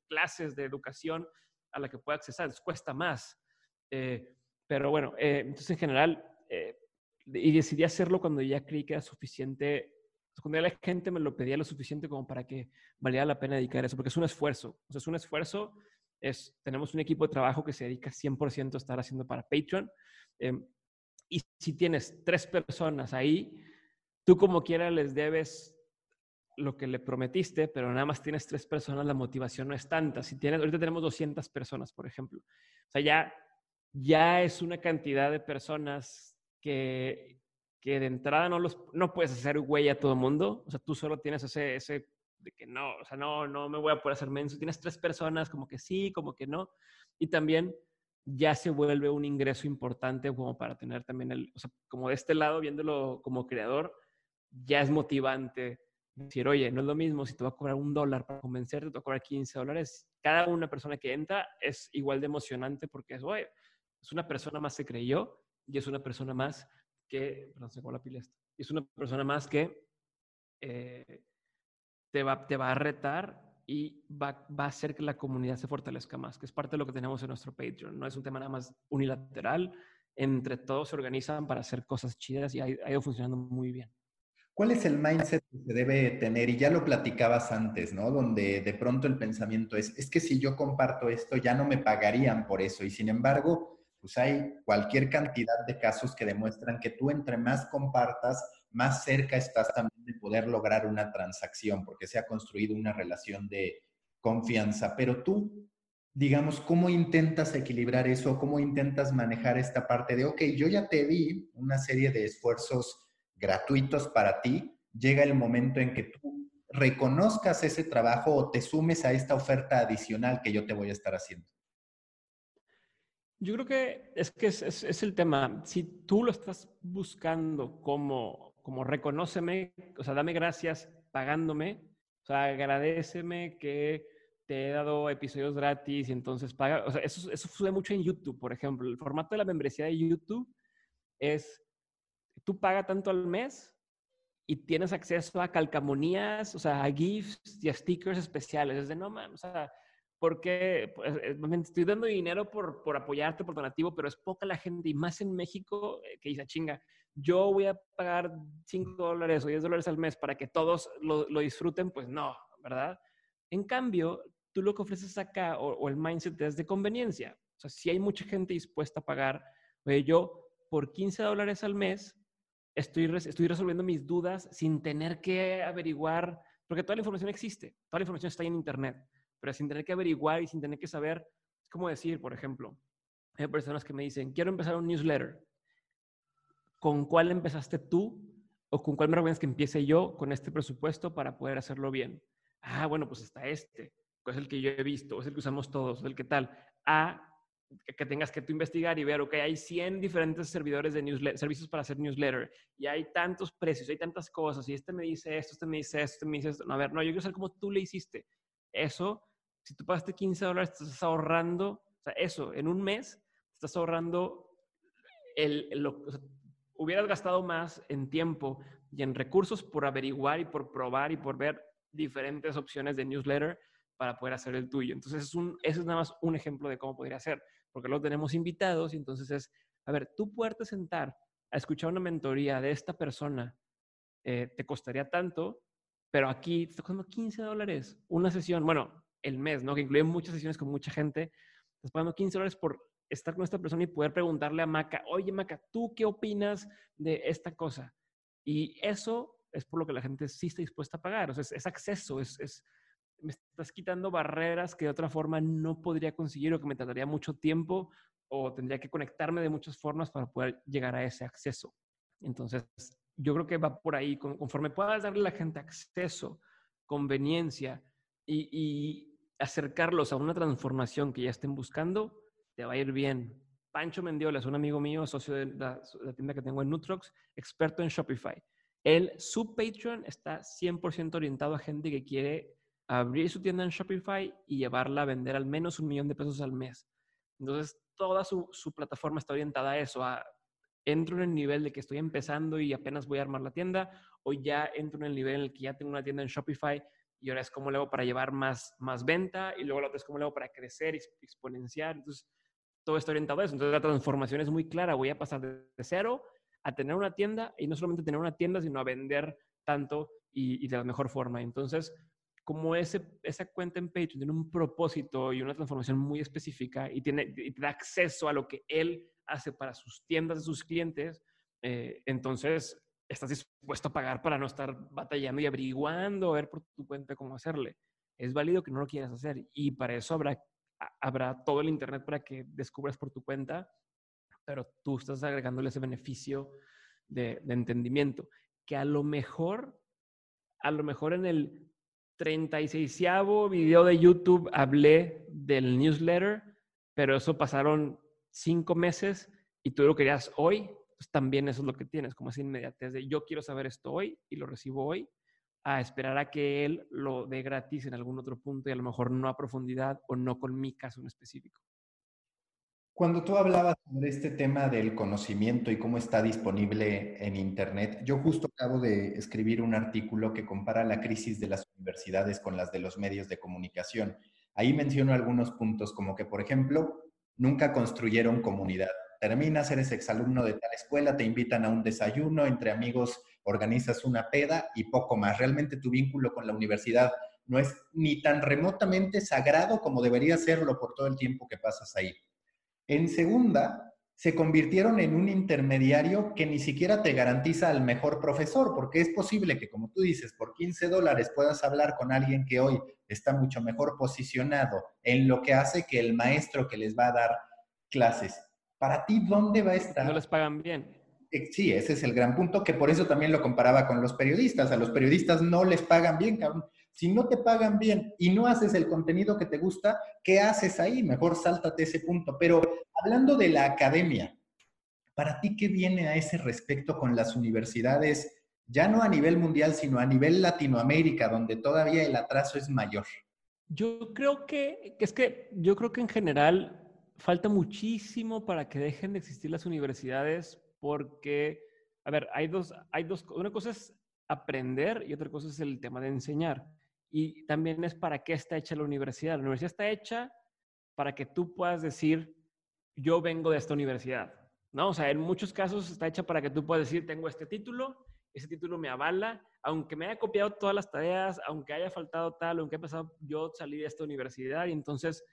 clases de educación a la que puede accesar. cuesta más. Eh, pero bueno, eh, entonces en general, eh, y decidí hacerlo cuando ya creí que era suficiente, cuando ya la gente me lo pedía lo suficiente como para que valiera la pena dedicar eso, porque es un esfuerzo, o sea, es un esfuerzo, es, tenemos un equipo de trabajo que se dedica 100% a estar haciendo para Patreon, em, y si tienes tres personas ahí, tú como quiera les debes lo que le prometiste, pero nada más tienes tres personas, la motivación no es tanta. Si tienes, ahorita tenemos 200 personas, por ejemplo. O sea, ya ya es una cantidad de personas que, que de entrada no, los, no puedes hacer güey a todo mundo. O sea, tú solo tienes ese, ese de que no, o sea, no, no me voy a poder hacer menso. Tienes tres personas, como que sí, como que no. Y también ya se vuelve un ingreso importante como para tener también el, o sea, como de este lado, viéndolo como creador, ya es motivante decir, oye, no es lo mismo si te va a cobrar un dólar para convencerte, te va a cobrar 15 dólares. Cada una persona que entra es igual de emocionante porque es, oye, es una persona más se creyó y es una persona más que, perdón, se la pila y es una persona más que eh, te, va, te va a retar y va, va, a hacer que la comunidad se fortalezca más, que es parte de lo que tenemos en nuestro Patreon. No es un tema nada más unilateral, entre todos se organizan para hacer cosas chidas y ha, ha ido funcionando muy bien. ¿Cuál es el mindset que se debe tener? Y ya lo platicabas antes, ¿no? Donde de pronto el pensamiento es, es que si yo comparto esto ya no me pagarían por eso. Y sin embargo, pues hay cualquier cantidad de casos que demuestran que tú entre más compartas, más cerca estás también de poder lograr una transacción, porque se ha construido una relación de confianza. Pero tú, digamos, ¿cómo intentas equilibrar eso? ¿Cómo intentas manejar esta parte de, ok, yo ya te di una serie de esfuerzos gratuitos para ti, llega el momento en que tú reconozcas ese trabajo o te sumes a esta oferta adicional que yo te voy a estar haciendo? Yo creo que es que es, el tema. Si tú lo estás buscando como, como reconóceme, o sea, dame gracias pagándome, o sea, agradeceme que te he dado episodios gratis y entonces paga. O sea, eso, eso sucede mucho en YouTube, por ejemplo. El formato de la membresía de YouTube es, tú pagas tanto al mes y tienes acceso a calcamonías, o sea, a GIFs y a stickers especiales. Es de no, man, o sea, porque pues, eh, estoy dando dinero por, por apoyarte, por donativo, pero es poca la gente, y más en México, eh, que dice, chinga, yo voy a pagar 5 dólares o 10 dólares al mes para que todos lo, disfruten, pues no, ¿verdad? En cambio, tú lo que ofreces acá, o, el mindset es de conveniencia. O sea, si hay mucha gente dispuesta a pagar, oye, yo por 15 dólares al mes estoy, resolviendo mis dudas sin tener que averiguar, porque toda la información existe, toda la información está en Internet pero sin tener que averiguar y sin tener que saber, es como decir, por ejemplo, hay personas que me dicen, quiero empezar un newsletter. ¿Con cuál empezaste tú o con cuál me recomiendas que empiece yo con este presupuesto para poder hacerlo bien? Ah, bueno, pues está este, pues es el que yo he visto, es el que usamos todos, el que tal. A, que tengas que tú investigar y ver, ok, hay 100 diferentes servidores de servicios para hacer newsletter y hay tantos precios, hay tantas cosas y este me dice esto, este me dice esto, este me dice esto. No, a ver, no, yo quiero saber cómo tú le hiciste. Eso si tú pagaste 15 dólares, te estás ahorrando, o sea, eso, en un mes, te estás ahorrando el, lo, hubieras gastado más en tiempo y en recursos por averiguar y por probar y por ver diferentes opciones de newsletter para poder hacer el tuyo. Entonces, es un, ese es nada más un ejemplo de cómo podría ser, porque luego tenemos invitados y entonces es, a ver, tú puedes sentar a escuchar una mentoría de esta persona, eh, te costaría tanto, pero aquí te está costando 15 dólares una sesión, bueno, el mes, ¿no? Que incluye muchas sesiones con mucha gente, estás pagando 15 dólares por estar con esta persona y poder preguntarle a Maca, oye Maca, ¿tú qué opinas de esta cosa? Y eso es por lo que la gente sí está dispuesta a pagar. O sea, es, acceso, es, es, me estás quitando barreras que de otra forma no podría conseguir o que me tardaría mucho tiempo o tendría que conectarme de muchas formas para poder llegar a ese acceso. Entonces, yo creo que va por ahí, conforme puedas darle a la gente acceso, conveniencia y, y acercarlos a una transformación que ya estén buscando, te va a ir bien. Pancho Mendiola es un amigo mío, socio de la, tienda que tengo en Nutrox, experto en Shopify. Él, su Patreon está 100% orientado a gente que quiere abrir su tienda en Shopify y llevarla a vender al menos un millón de pesos al mes. Entonces, toda su, plataforma está orientada a eso, a entro en el nivel de que estoy empezando y apenas voy a armar la tienda, o ya entro en el nivel en el que ya tengo una tienda en Shopify y ahora es cómo le hago para llevar más, más venta y luego la otra es cómo le hago para crecer y exponenciar. Entonces, todo está orientado a eso. Entonces la transformación es muy clara. Voy a pasar de cero a tener una tienda y no solamente tener una tienda, sino a vender tanto y, de la mejor forma. Entonces, como ese, esa cuenta en Patreon tiene un propósito y una transformación muy específica y, tiene, y da acceso a lo que él hace para sus tiendas de sus clientes, eh, entonces estás dispuesto a pagar para no estar batallando y averiguando, a ver por tu cuenta cómo hacerle. Es válido que no lo quieras hacer y para eso habrá habrá todo el Internet para que descubras por tu cuenta, pero tú estás agregándole ese beneficio de, entendimiento, que a lo mejor, a lo mejor en el 36 video de YouTube hablé del newsletter, pero eso pasaron cinco meses y tú lo querías hoy, pues también eso es lo que tienes, como esa inmediatez de yo quiero saber esto hoy y lo recibo hoy, a esperar a que él lo dé gratis en algún otro punto y a lo mejor no a profundidad o no con mi caso en específico. Cuando tú hablabas sobre este tema del conocimiento y cómo está disponible en Internet, yo justo acabo de escribir un artículo que compara la crisis de las universidades con las de los medios de comunicación. Ahí menciono algunos puntos como que, por ejemplo, nunca construyeron comunidad. Terminas, eres exalumno de tal escuela, te invitan a un desayuno entre amigos organizas una peda y poco más. Realmente tu vínculo con la universidad no es ni tan remotamente sagrado como debería serlo por todo el tiempo que pasas ahí. En segunda, se convirtieron en un intermediario que ni siquiera te garantiza al mejor profesor, porque es posible que, como tú dices, por 15 dólares puedas hablar con alguien que hoy está mucho mejor posicionado en lo que hace que el maestro que les va a dar clases. Para ti, ¿dónde va a estar? No les pagan bien. Eh, sí, ese es el gran punto, que por eso también lo comparaba con los periodistas. A los periodistas no les pagan bien, cabrón. Si no te pagan bien y no haces el contenido que te gusta, ¿qué haces ahí? Mejor sáltate ese punto. Pero hablando de la academia, ¿para ti qué viene a ese respecto con las universidades, ya no a nivel mundial, sino a nivel Latinoamérica, donde todavía el atraso es mayor? Yo creo que, es que yo creo que en general falta muchísimo para que dejen de existir las universidades porque, a ver, hay dos, hay dos, una cosa es aprender y otra cosa es el tema de enseñar. Y también es para qué está hecha la universidad. La universidad está hecha para que tú puedas decir, yo vengo de esta universidad. ¿no? O sea, en muchos casos está hecha para que tú puedas decir, tengo este título, ese título me avala, aunque me haya copiado todas las tareas, aunque haya faltado tal, aunque haya pasado, yo salí de esta universidad y entonces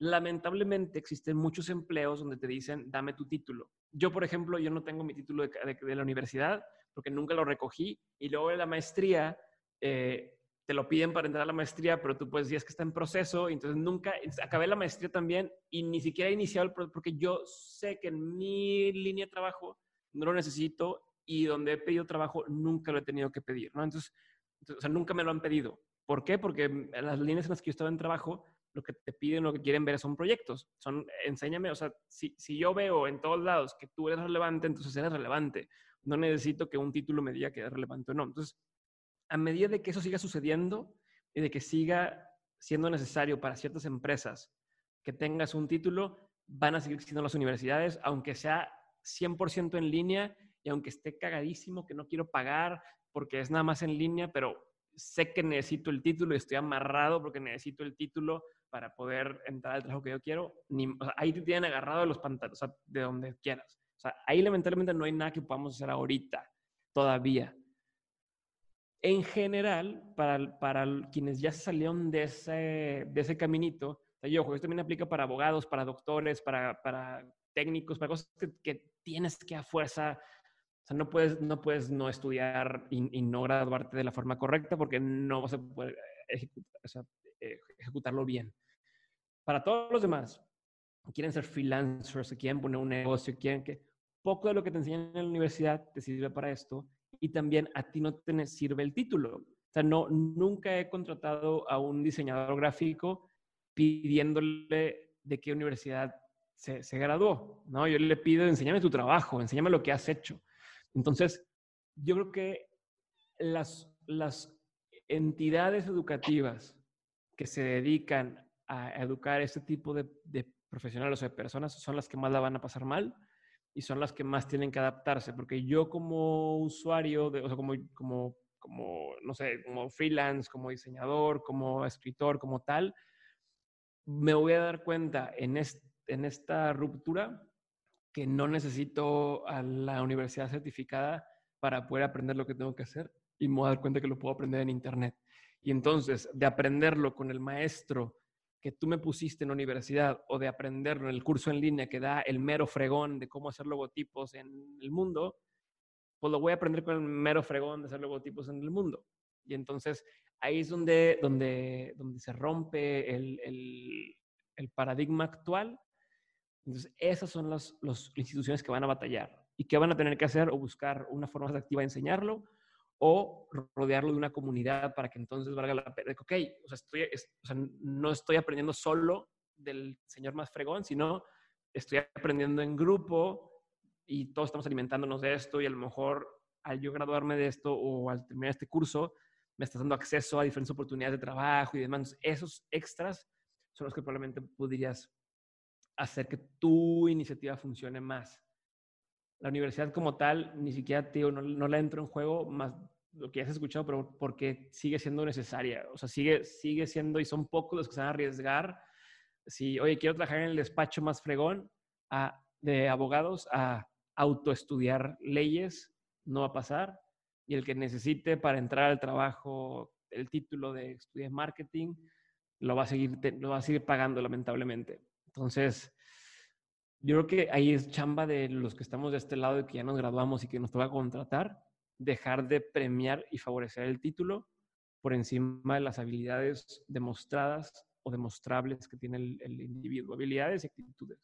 lamentablemente existen muchos empleos donde te dicen, dame tu título. Yo, por ejemplo, yo no tengo mi título de, la universidad porque nunca lo recogí y luego de la maestría eh, te lo piden para entrar a la maestría, pero tú puedes decir que está en proceso entonces nunca, acabé la maestría también y ni siquiera he iniciado el proceso porque yo sé que en mi línea de trabajo no lo necesito y donde he pedido trabajo nunca lo he tenido que pedir, ¿no? Entonces, nunca me lo han pedido. ¿Por qué? Porque en las líneas en las que yo estaba en trabajo lo que te piden, lo que quieren ver son proyectos. Son, enséñame, o sea, si, si yo veo en todos lados que tú eres relevante, entonces eres relevante. No necesito que un título me diga que es relevante o no. Entonces, a medida de que eso siga sucediendo y de que siga siendo necesario para ciertas empresas que tengas un título, van a seguir siendo las universidades, aunque sea 100% en línea y aunque esté cagadísimo que no quiero pagar porque es nada más en línea, pero sé que necesito el título y estoy amarrado porque necesito el título para poder entrar al trabajo que yo quiero. Ni, ahí te tienen agarrado de los pantalones, o sea, de donde quieras. O sea, ahí lamentablemente no hay nada que podamos hacer ahorita, todavía. En general, para, para quienes ya salieron de ese, de ese caminito, o sea, yo, esto también aplica para abogados, para doctores, para, para técnicos, para cosas que, tienes que a fuerza, o no puedes no, puedes no estudiar y, no graduarte de la forma correcta porque no vas a poder sea, ejecutarlo bien. Para todos los demás, quieren ser freelancers, quieren poner un negocio, quieren que poco de lo que te enseñan en la universidad te sirve para esto y también a ti no te sirve el título. O sea, no, nunca he contratado a un diseñador gráfico pidiéndole de qué universidad se, se, graduó, ¿no? Yo le pido, enséñame tu trabajo, enséñame lo que has hecho. Entonces, yo creo que las, las entidades educativas que se dedican a educar este tipo de, profesionales o de personas son las que más la van a pasar mal y son las que más tienen que adaptarse, porque yo como usuario, de, o sea, como, como, como, no sé, como freelance, como diseñador, como escritor, como tal, me voy a dar cuenta en, este, en esta ruptura que no necesito a la universidad certificada para poder aprender lo que tengo que hacer y me voy a dar cuenta que lo puedo aprender en Internet. Y entonces, de aprenderlo con el maestro que tú me pusiste en la universidad o de aprenderlo en el curso en línea que da el mero fregón de cómo hacer logotipos en el mundo, pues lo voy a aprender con el mero fregón de hacer logotipos en el mundo. Y entonces ahí es donde, donde, donde se rompe el, el, el paradigma actual. Entonces esas son las, las instituciones que van a batallar y que van a tener que hacer o buscar una forma más activa de enseñarlo o rodearlo de una comunidad para que entonces valga la pena. Ok, o sea, estoy, o sea, no estoy aprendiendo solo del señor más fregón, sino estoy aprendiendo en grupo y todos estamos alimentándonos de esto y a lo mejor al yo graduarme de esto o al terminar este curso, me estás dando acceso a diferentes oportunidades de trabajo y demás. Esos extras son los que probablemente podrías hacer que tu iniciativa funcione más la universidad como tal, ni siquiera, tío, no, no la entro en juego, más lo que ya has escuchado, pero porque sigue siendo necesaria. O sea, sigue, sigue siendo, y son pocos los que se van a arriesgar. Si, oye, quiero trabajar en el despacho más fregón a, de abogados, a autoestudiar leyes, no va a pasar. Y el que necesite para entrar al trabajo el título de estudiar marketing, lo va a seguir, lo va a seguir pagando, lamentablemente. Entonces, yo creo que ahí es chamba de los que estamos de este lado y que ya nos graduamos y que nos toca contratar, dejar de premiar y favorecer el título por encima de las habilidades demostradas o demostrables que tiene el, el individuo, habilidades y actitudes.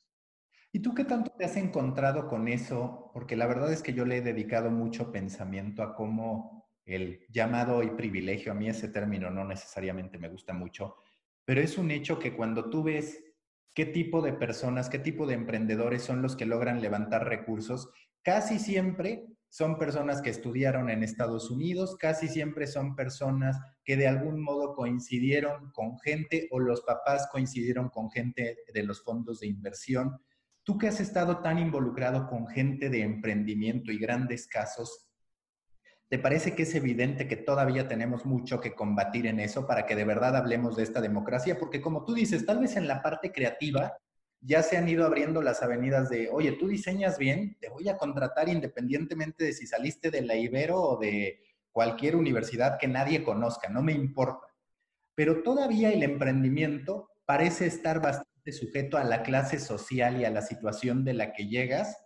¿Y tú qué tanto te has encontrado con eso? Porque la verdad es que yo le he dedicado mucho pensamiento a cómo el llamado y privilegio, a mí ese término no necesariamente me gusta mucho, pero es un hecho que cuando tú ves qué tipo de personas, qué tipo de emprendedores son los que logran levantar recursos. Casi siempre son personas que estudiaron en Estados Unidos, casi siempre son personas que de algún modo coincidieron con gente o los papás coincidieron con gente de los fondos de inversión. Tú que has estado tan involucrado con gente de emprendimiento y grandes casos, ¿Te parece que es evidente que todavía tenemos mucho que combatir en eso para que de verdad hablemos de esta democracia? Porque como tú dices, tal vez en la parte creativa ya se han ido abriendo las avenidas de, oye, tú diseñas bien, te voy a contratar independientemente de si saliste de la Ibero o de cualquier universidad que nadie conozca, no me importa. Pero todavía el emprendimiento parece estar bastante sujeto a la clase social y a la situación de la que llegas,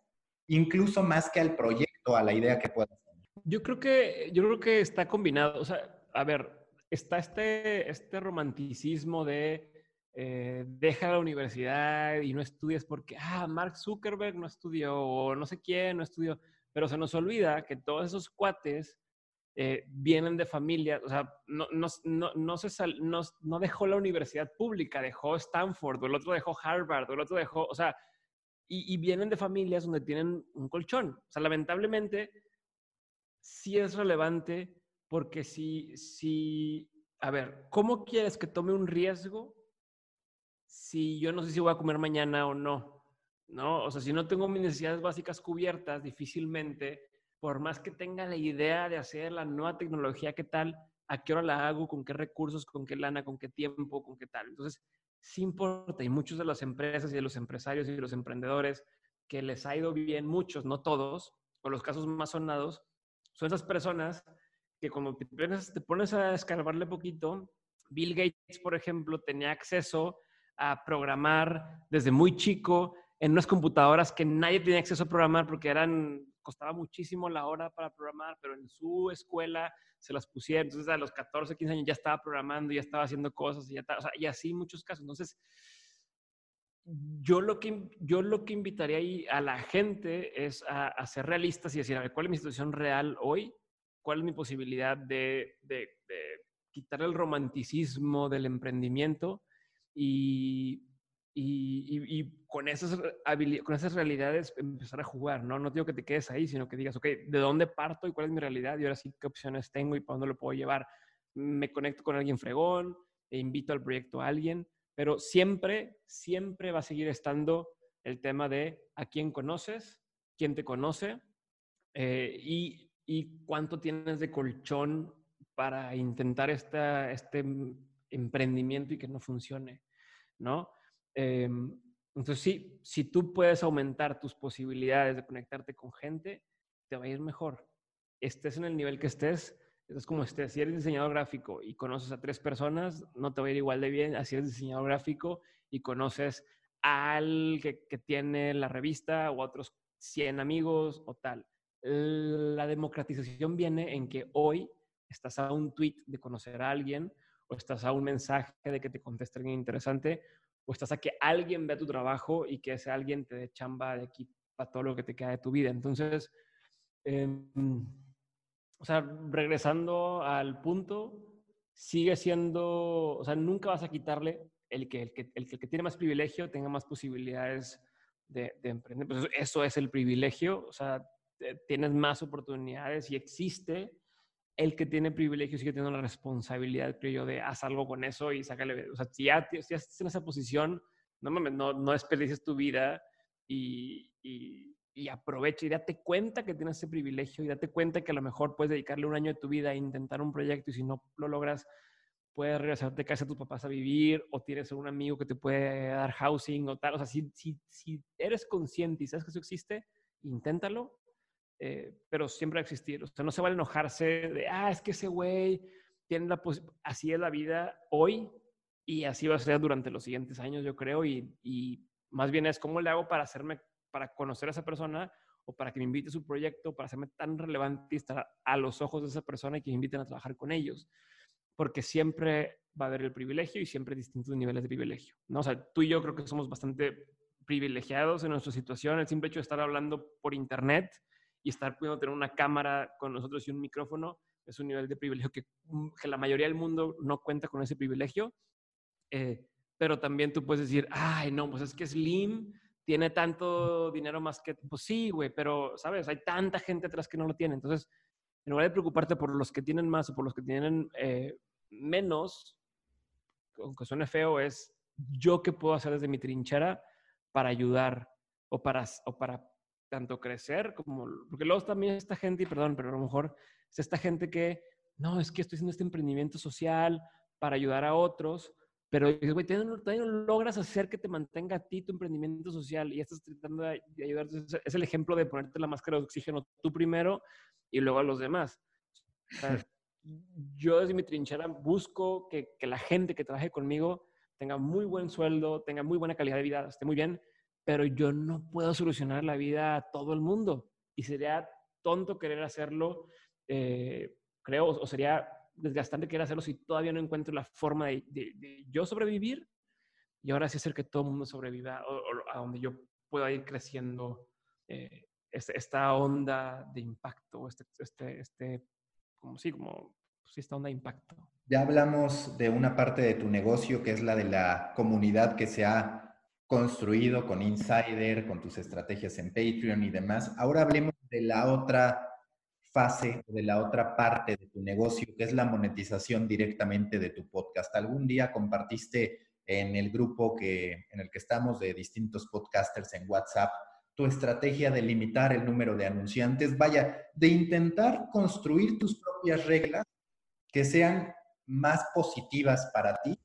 incluso más que al proyecto, a la idea que puedas yo creo que, yo creo que está combinado. O sea, a ver, está este, este romanticismo de eh, deja la universidad y no estudias porque, ah, Mark Zuckerberg no estudió o no sé quién no estudió. Pero se nos olvida que todos esos cuates eh, vienen de familias, o sea, no, no, no, no, se no, no dejó la universidad pública, dejó Stanford, el otro dejó Harvard, el otro dejó, o sea, y, y vienen de familias donde tienen un colchón. O sea, lamentablemente sí es relevante porque si, si a ver, ¿cómo quieres que tome un riesgo si yo no sé si voy a comer mañana o no? ¿No? O sea, si no tengo mis necesidades básicas cubiertas, difícilmente, por más que tenga la idea de hacer la nueva tecnología, ¿qué tal? ¿A qué hora la hago? ¿Con qué recursos? ¿Con qué lana? ¿Con qué tiempo? ¿Con qué tal? Entonces, sí importa. Y muchos de las empresas y de los empresarios y de los emprendedores que les ha ido bien, muchos, no todos, o los casos más sonados, son esas personas que como te pones, te pones a escarbarle poquito, Bill Gates, por ejemplo, tenía acceso a programar desde muy chico en unas computadoras que nadie tenía acceso a programar porque eran, costaba muchísimo la hora para programar, pero en su escuela se las pusieron. Entonces, a los 14, 15 años ya estaba programando, ya estaba haciendo cosas y, ya o sea, y así muchos casos. Entonces, yo lo que, yo lo que invitaría ahí a la gente es a, ser realistas y decir, a ver, ¿cuál es mi situación real hoy? cuál es mi posibilidad de, quitar el romanticismo del emprendimiento y, con, esas con esas realidades empezar a jugar, ¿no? No digo que te quedes ahí, sino que digas, ok, ¿de dónde parto y cuál es mi realidad? Y ahora sí, ¿qué opciones tengo y para dónde lo puedo llevar? Me conecto con alguien fregón, e invito al proyecto a alguien, pero siempre, siempre va a seguir estando el tema de a quién conoces, quién te conoce eh, y y cuánto tienes de colchón para intentar esta, este emprendimiento y que no funcione, ¿no? Em, entonces, sí, si tú puedes aumentar tus posibilidades de conectarte con gente, te va a ir mejor. Estés en el nivel que estés, es como estés. Si eres diseñador gráfico y conoces a tres personas, no te va a ir igual de bien. Así eres diseñador gráfico y conoces al que, que tiene la revista o a otros 100 amigos o tal la democratización viene en que hoy estás a un tweet de conocer a alguien, o estás a un mensaje de que te conteste alguien interesante, o estás a que alguien vea tu trabajo y que ese alguien te dé chamba de aquí para todo lo que te queda de tu vida. Entonces, em, o sea, regresando al punto, sigue siendo, o sea, nunca vas a quitarle el que el que, el que, tiene más privilegio tenga más posibilidades de, de emprender. Pues eso es el privilegio, o sea, tienes más oportunidades y existe el que tiene privilegios y que tiene la responsabilidad, creo yo, de hacer algo con eso y sácale. O sea, si ya, si estás en esa posición, no mames, no, no desperdicies tu vida y, y, aprovecha y date cuenta que tienes ese privilegio y date cuenta que a lo mejor puedes dedicarle un año de tu vida a intentar un proyecto y si no lo logras, puedes regresarte a casa a tus papás a vivir o tienes un amigo que te puede dar housing o tal. O sea, si, si, si eres consciente y sabes que eso existe, inténtalo eh, pero siempre va a existir. O sea, no se vale enojarse de, ah, es que ese güey tiene la. Así es la vida hoy y así va a ser durante los siguientes años, yo creo. Y, y, más bien es cómo le hago para hacerme, para conocer a esa persona o para que me invite a su proyecto, para hacerme tan relevante y estar a los ojos de esa persona y que me inviten a trabajar con ellos. Porque siempre va a haber el privilegio y siempre distintos niveles de privilegio. ¿no? O sea, tú y yo creo que somos bastante privilegiados en nuestra situación. El simple hecho de estar hablando por internet y estar pudiendo tener una cámara con nosotros y un micrófono es un nivel de privilegio que, mm, la mayoría del mundo no cuenta con ese privilegio. Eh, pero también tú puedes decir, ay, no, pues es que Slim tiene tanto dinero más que, pues sí, güey, pero, ¿sabes? Hay tanta gente atrás que no lo tiene. Entonces, en lugar de preocuparte por los que tienen más o por los que tienen eh, menos, aunque suene feo, es yo qué puedo hacer desde mi trinchera para ayudar o para, o para tanto crecer como, porque luego también esta gente, y perdón, pero a lo mejor es esta gente que, no, es que estoy haciendo este emprendimiento social para ayudar a otros, pero dices, güey, todavía no logras hacer que te mantenga a ti tu emprendimiento social y estás tratando de, ayudar. Es el ejemplo de ponerte la máscara de oxígeno tú primero y luego a los demás. yo desde mi trinchera busco que, que la gente que trabaje conmigo tenga muy buen sueldo, tenga muy buena calidad de vida, esté muy bien, pero yo no puedo solucionar la vida a todo el mundo y sería tonto querer hacerlo, eh, creo, o sería desgastante querer hacerlo si todavía no encuentro la forma de, yo sobrevivir y ahora sí hacer que todo el mundo sobreviva o, a donde yo pueda ir creciendo eh, este, esta onda de impacto, este, este, este como sí, como pues esta onda de impacto. Ya hablamos de una parte de tu negocio que es la de la comunidad que se ha construido con Insider, con tus estrategias en Patreon y demás. Ahora hablemos de la otra fase, de la otra parte de tu negocio, que es la monetización directamente de tu podcast. Algún día compartiste en el grupo que, en el que estamos de distintos podcasters en WhatsApp tu estrategia de limitar el número de anunciantes, vaya, de intentar construir tus propias reglas que sean más positivas para ti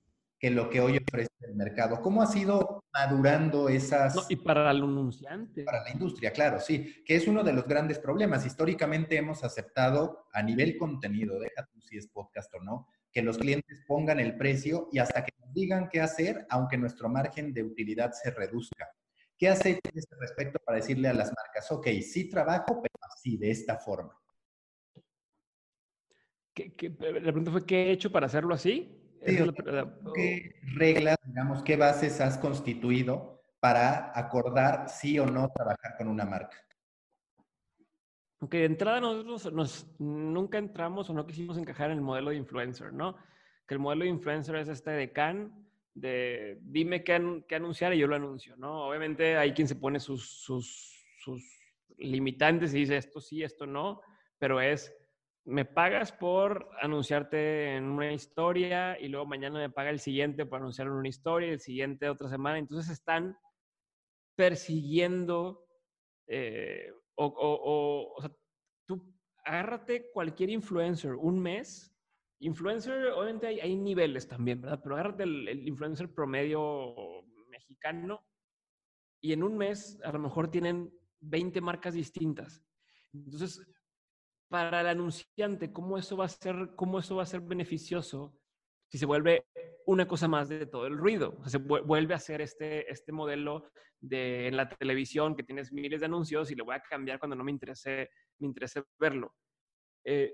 que lo que hoy ofrece el mercado. ¿Cómo ha sido madurando esas... y para el anunciante. Para la industria, claro, sí, que es uno de los grandes problemas. Históricamente hemos aceptado a nivel contenido, deja tú si es podcast o no, que los clientes pongan el precio y hasta que nos digan qué hacer, aunque nuestro margen de utilidad se reduzca. ¿Qué has hecho en este respecto para decirle a las marcas, ok, sí trabajo, pero así, de esta forma? la pregunta fue, ¿qué he hecho para hacerlo así? ¿Qué reglas, digamos, qué bases has constituido para acordar sí o no trabajar con una marca? Aunque de entrada nosotros nos, nunca entramos o no quisimos encajar en el modelo de influencer, ¿no? Que el modelo de influencer es este de Can, de dime qué, qué anunciar y yo lo anuncio, ¿no? Obviamente hay quien se pone sus, sus, sus limitantes y dice esto sí, esto no, pero es me pagas por anunciarte en una historia y luego mañana me paga el siguiente por anunciar en una historia y el siguiente otra semana. Entonces están persiguiendo eh, o, o, o, sea, tú agárrate cualquier influencer un mes. Influencer, obviamente hay, hay niveles también, ¿verdad? Pero agárrate el, el influencer promedio mexicano y en un mes a lo mejor tienen 20 marcas distintas. Entonces, para el anunciante, ¿cómo eso va a ser, cómo eso va a ser beneficioso si se vuelve una cosa más de todo el ruido? se vuelve a hacer este, este modelo de en la televisión que tienes miles de anuncios y lo voy a cambiar cuando no me interese, me interese verlo. Eh,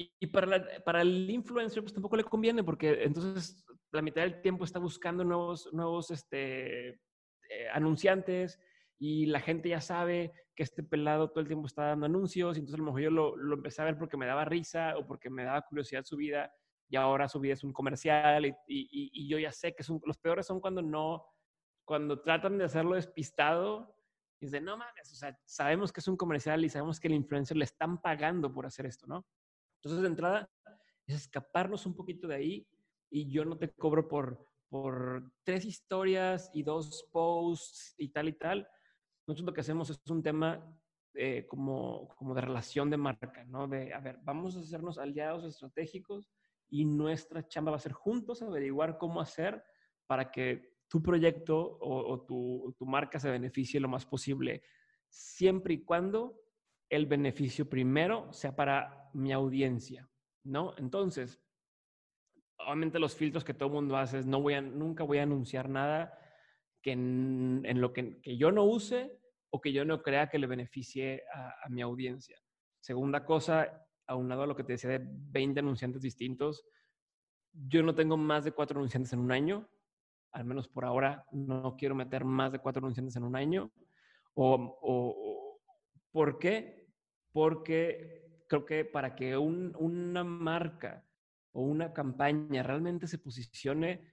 y, para, para el influencer, pues tampoco le conviene porque entonces la mitad del tiempo está buscando nuevos, nuevos este, eh, anunciantes y la gente ya sabe que este pelado todo el tiempo está dando anuncios, y entonces a lo mejor yo lo, lo, empecé a ver porque me daba risa o porque me daba curiosidad su vida, y ahora su vida es un comercial, y, y, y yo ya sé que son, los peores son cuando no, cuando tratan de hacerlo despistado, y dicen, no mames, o sea, sabemos que es un comercial y sabemos que el influencer le están pagando por hacer esto, ¿no? Entonces, de entrada, es escaparnos un poquito de ahí, y yo no te cobro por, por tres historias y dos posts y tal y tal, nosotros lo que hacemos es un tema eh, como, como de relación de marca, ¿no? De, a ver, vamos a hacernos aliados estratégicos y nuestra chamba va a ser juntos averiguar cómo hacer para que tu proyecto o, o tu, tu, marca se beneficie lo más posible, siempre y cuando el beneficio primero sea para mi audiencia, ¿no? Entonces, obviamente los filtros que todo el mundo hace es no voy a, nunca voy a anunciar nada que en, en lo que, que, yo no use o que yo no crea que le beneficie a, mi audiencia. Segunda cosa, aunado a lo que te decía de 20 anunciantes distintos, yo no tengo más de cuatro anunciantes en un año, al menos por ahora no quiero meter más de cuatro anunciantes en un año. O, o, ¿Por qué? Porque creo que para que un, una marca o una campaña realmente se posicione,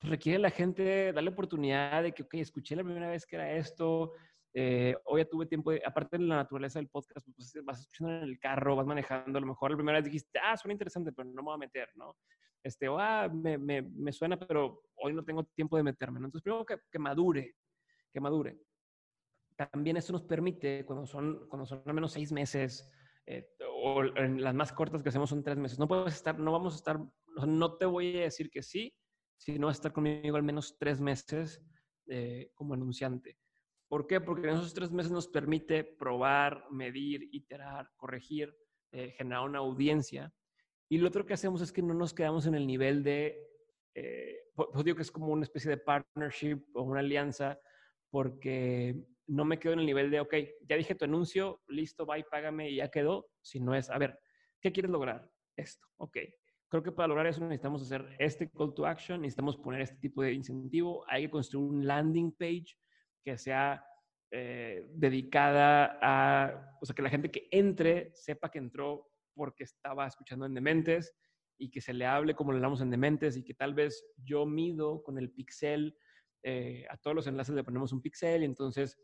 requiere la gente darle oportunidad de que, ok, escuché la primera vez que era esto, eh, hoy ya tuve tiempo, de, aparte de la naturaleza del podcast, pues vas escuchando en el carro, vas manejando, a lo mejor la primera vez dijiste, ah, suena interesante, pero no me voy a meter, ¿no? Este, o, ah, me, me, me suena, pero hoy no tengo tiempo de meterme, ¿no? Entonces, primero que, que madure, que madure. También eso nos permite, cuando son, cuando son al menos seis meses, eh, o en las más cortas que hacemos son tres meses, no puedes estar, no vamos a estar, no te voy a decir que sí, si no vas a estar conmigo al menos tres meses eh, como anunciante. ¿Por qué? Porque en esos tres meses nos permite probar, medir, iterar, corregir, eh, generar una audiencia. Y lo otro que hacemos es que no nos quedamos en el nivel de, eh, pues digo que es como una especie de partnership o una alianza, porque no me quedo en el nivel de, ok, ya dije tu anuncio, listo, bye, págame y ya quedó, sino es, a ver, ¿qué quieres lograr? Esto, ok, Creo que para lograr eso necesitamos hacer este call to action, necesitamos poner este tipo de incentivo, hay que construir un landing page que sea eh, dedicada a, o sea, que la gente que entre sepa que entró porque estaba escuchando en Dementes y que se le hable como le hablamos en Dementes y que tal vez yo mido con el pixel, eh, a todos los enlaces le ponemos un pixel y entonces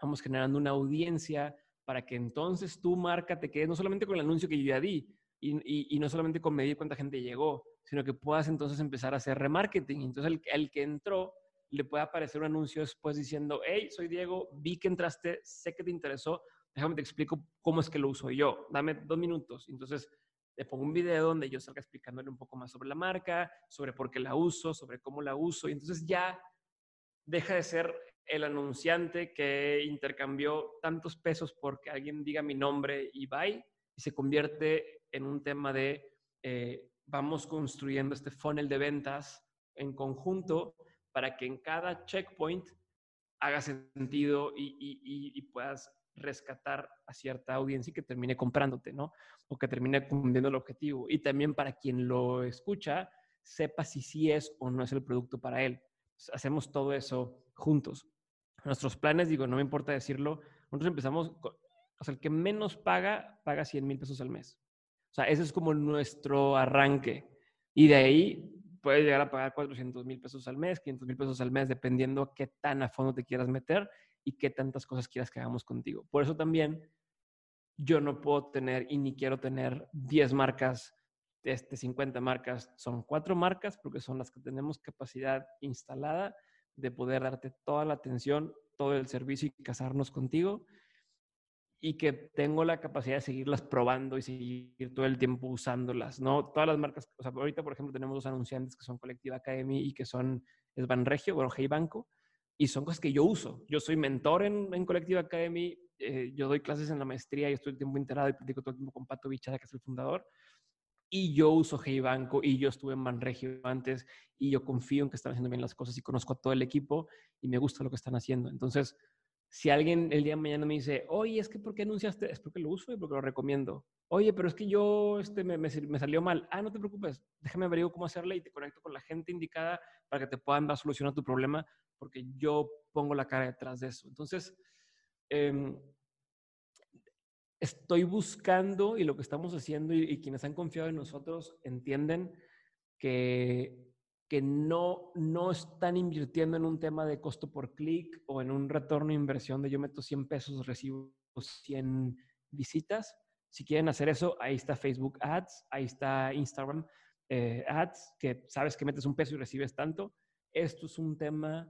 vamos generando una audiencia para que entonces tu marca te quede no solamente con el anuncio que yo ya di y, y, no solamente con medir cuánta gente llegó, sino que puedas entonces empezar a hacer remarketing. Entonces el que entró le puede aparecer un anuncio después diciendo, hey, soy Diego, vi que entraste, sé que te interesó, déjame te explico cómo es que lo uso yo, dame dos minutos. Entonces le pongo un video donde yo salga explicándole un poco más sobre la marca, sobre por qué la uso, sobre cómo la uso, y entonces ya deja de ser el anunciante que intercambió tantos pesos porque alguien diga mi nombre y bye, y se convierte en un tema de eh, vamos construyendo este funnel de ventas en conjunto para que en cada checkpoint haga sentido y, puedas rescatar a cierta audiencia y que termine comprándote, ¿no? O que termine cumpliendo el objetivo. Y también para quien lo escucha, sepa si sí es o no es el producto para él. hacemos todo eso juntos. Nuestros planes, digo, no me importa decirlo, nosotros empezamos, o sea, el que menos paga, paga 100 mil pesos al mes. O sea, ese es como nuestro arranque. Y de ahí puedes llegar a pagar 400 mil pesos al mes, 500 mil pesos al mes, dependiendo qué tan a fondo te quieras meter y qué tantas cosas quieras que hagamos contigo. Por eso también yo no puedo tener y ni quiero tener 10 marcas, este, 50 marcas. Son cuatro marcas porque son las que tenemos capacidad instalada de poder darte toda la atención, todo el servicio y casarnos contigo y que tengo la capacidad de seguirlas probando y seguir todo el tiempo usándolas, ¿no? Todas las marcas, o sea, ahorita, por ejemplo, tenemos dos anunciantes que son Colectiva Academy y que son, es Banregio, bueno, Hey Banco, y son cosas que yo uso. Yo soy mentor en, en Colectiva Academy, eh, yo doy clases en la maestría y estoy el tiempo enterado y platico todo el tiempo con Pato Bichada, que es el fundador, y yo uso Hey Banco y yo estuve en Banregio antes y yo confío en que están haciendo bien las cosas y conozco a todo el equipo y me gusta lo que están haciendo. Entonces, si alguien el día de mañana me dice, oye, es que ¿por qué anunciaste? Es porque lo uso y porque lo recomiendo. Oye, pero es que yo este, me, me, salió mal. Ah, no te preocupes, déjame averiguar cómo hacerle y te conecto con la gente indicada para que te puedan dar solución a tu problema, porque yo pongo la cara detrás de eso. Entonces, em, estoy buscando y lo que estamos haciendo y quienes han confiado en nosotros entienden que que no, no están invirtiendo en un tema de costo por clic o en un retorno de inversión de yo meto 100 pesos, recibo 100 visitas. Si quieren hacer eso, ahí está Facebook Ads, ahí está Instagram eh, Ads, que sabes que metes un peso y recibes tanto. Esto es un tema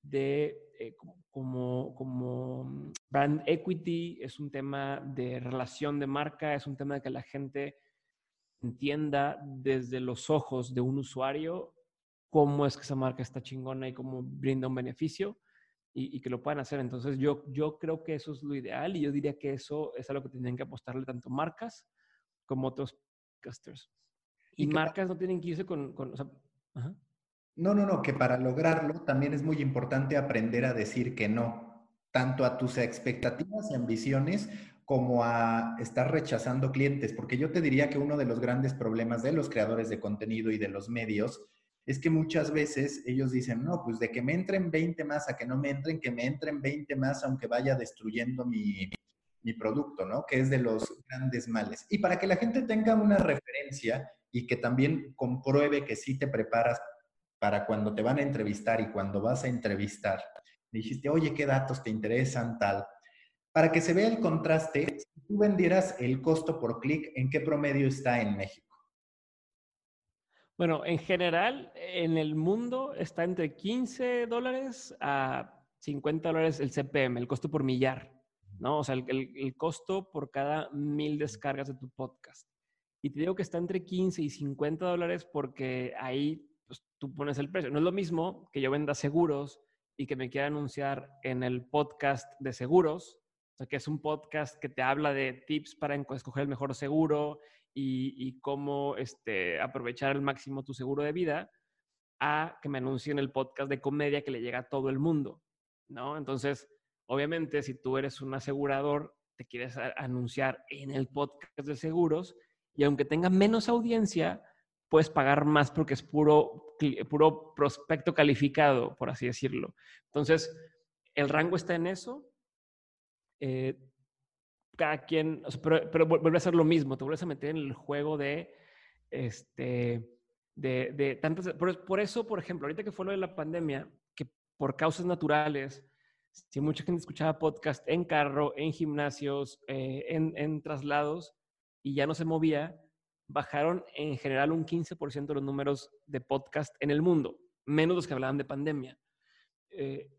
de eh, como, como brand equity, es un tema de relación de marca, es un tema de que la gente entienda desde los ojos de un usuario cómo es que esa marca está chingona y cómo brinda un beneficio y, que lo puedan hacer. Entonces yo, yo creo que eso es lo ideal y yo diría que eso es a lo que tienen que apostarle tanto marcas como otros casters. Y, marcas no tienen que irse con... con No, no, no, que para lograrlo también es muy importante aprender a decir que no, tanto a tus expectativas y ambiciones como a estar rechazando clientes, porque yo te diría que uno de los grandes problemas de los creadores de contenido y de los medios es que muchas veces ellos dicen, no, pues de que me entren 20 más a que no me entren, que me entren 20 más aunque vaya destruyendo mi, producto, ¿no? Que es de los grandes males. Y para que la gente tenga una referencia y que también compruebe que sí te preparas para cuando te van a entrevistar y cuando vas a entrevistar, dijiste, oye, ¿qué datos te interesan tal? Para que se vea el contraste, si tú vendieras el costo por clic, ¿en qué promedio está en México? Bueno, en general, en el mundo está entre 15 dólares a 50 dólares el CPM, el costo por millar, ¿no? O sea, el, costo por cada mil descargas de tu podcast. Y te digo que está entre 15 y 50 dólares porque ahí pues, tú pones el precio. No es lo mismo que yo venda seguros y que me quiera anunciar en el podcast de seguros, o sea, que es un podcast que te habla de tips para escoger el mejor seguro y, cómo este, aprovechar al máximo tu seguro de vida, a que me anuncien el podcast de comedia que le llega a todo el mundo, ¿no? Entonces, obviamente, si tú eres un asegurador, te quieres anunciar en el podcast de seguros y aunque tenga menos audiencia, puedes pagar más porque es puro, puro prospecto calificado, por así decirlo. Entonces, el rango está en eso. Eh, cada quien, pero, vuelve a ser lo mismo, te vuelves a meter en el juego de, este, de, de tantas, por, eso, por ejemplo, ahorita que fue lo de la pandemia, que por causas naturales si mucha gente escuchaba podcast en carro, en gimnasios, eh, en, en traslados y ya no se movía, bajaron en general un 15% los números de podcast en el mundo, menos los que hablaban de pandemia. Eh,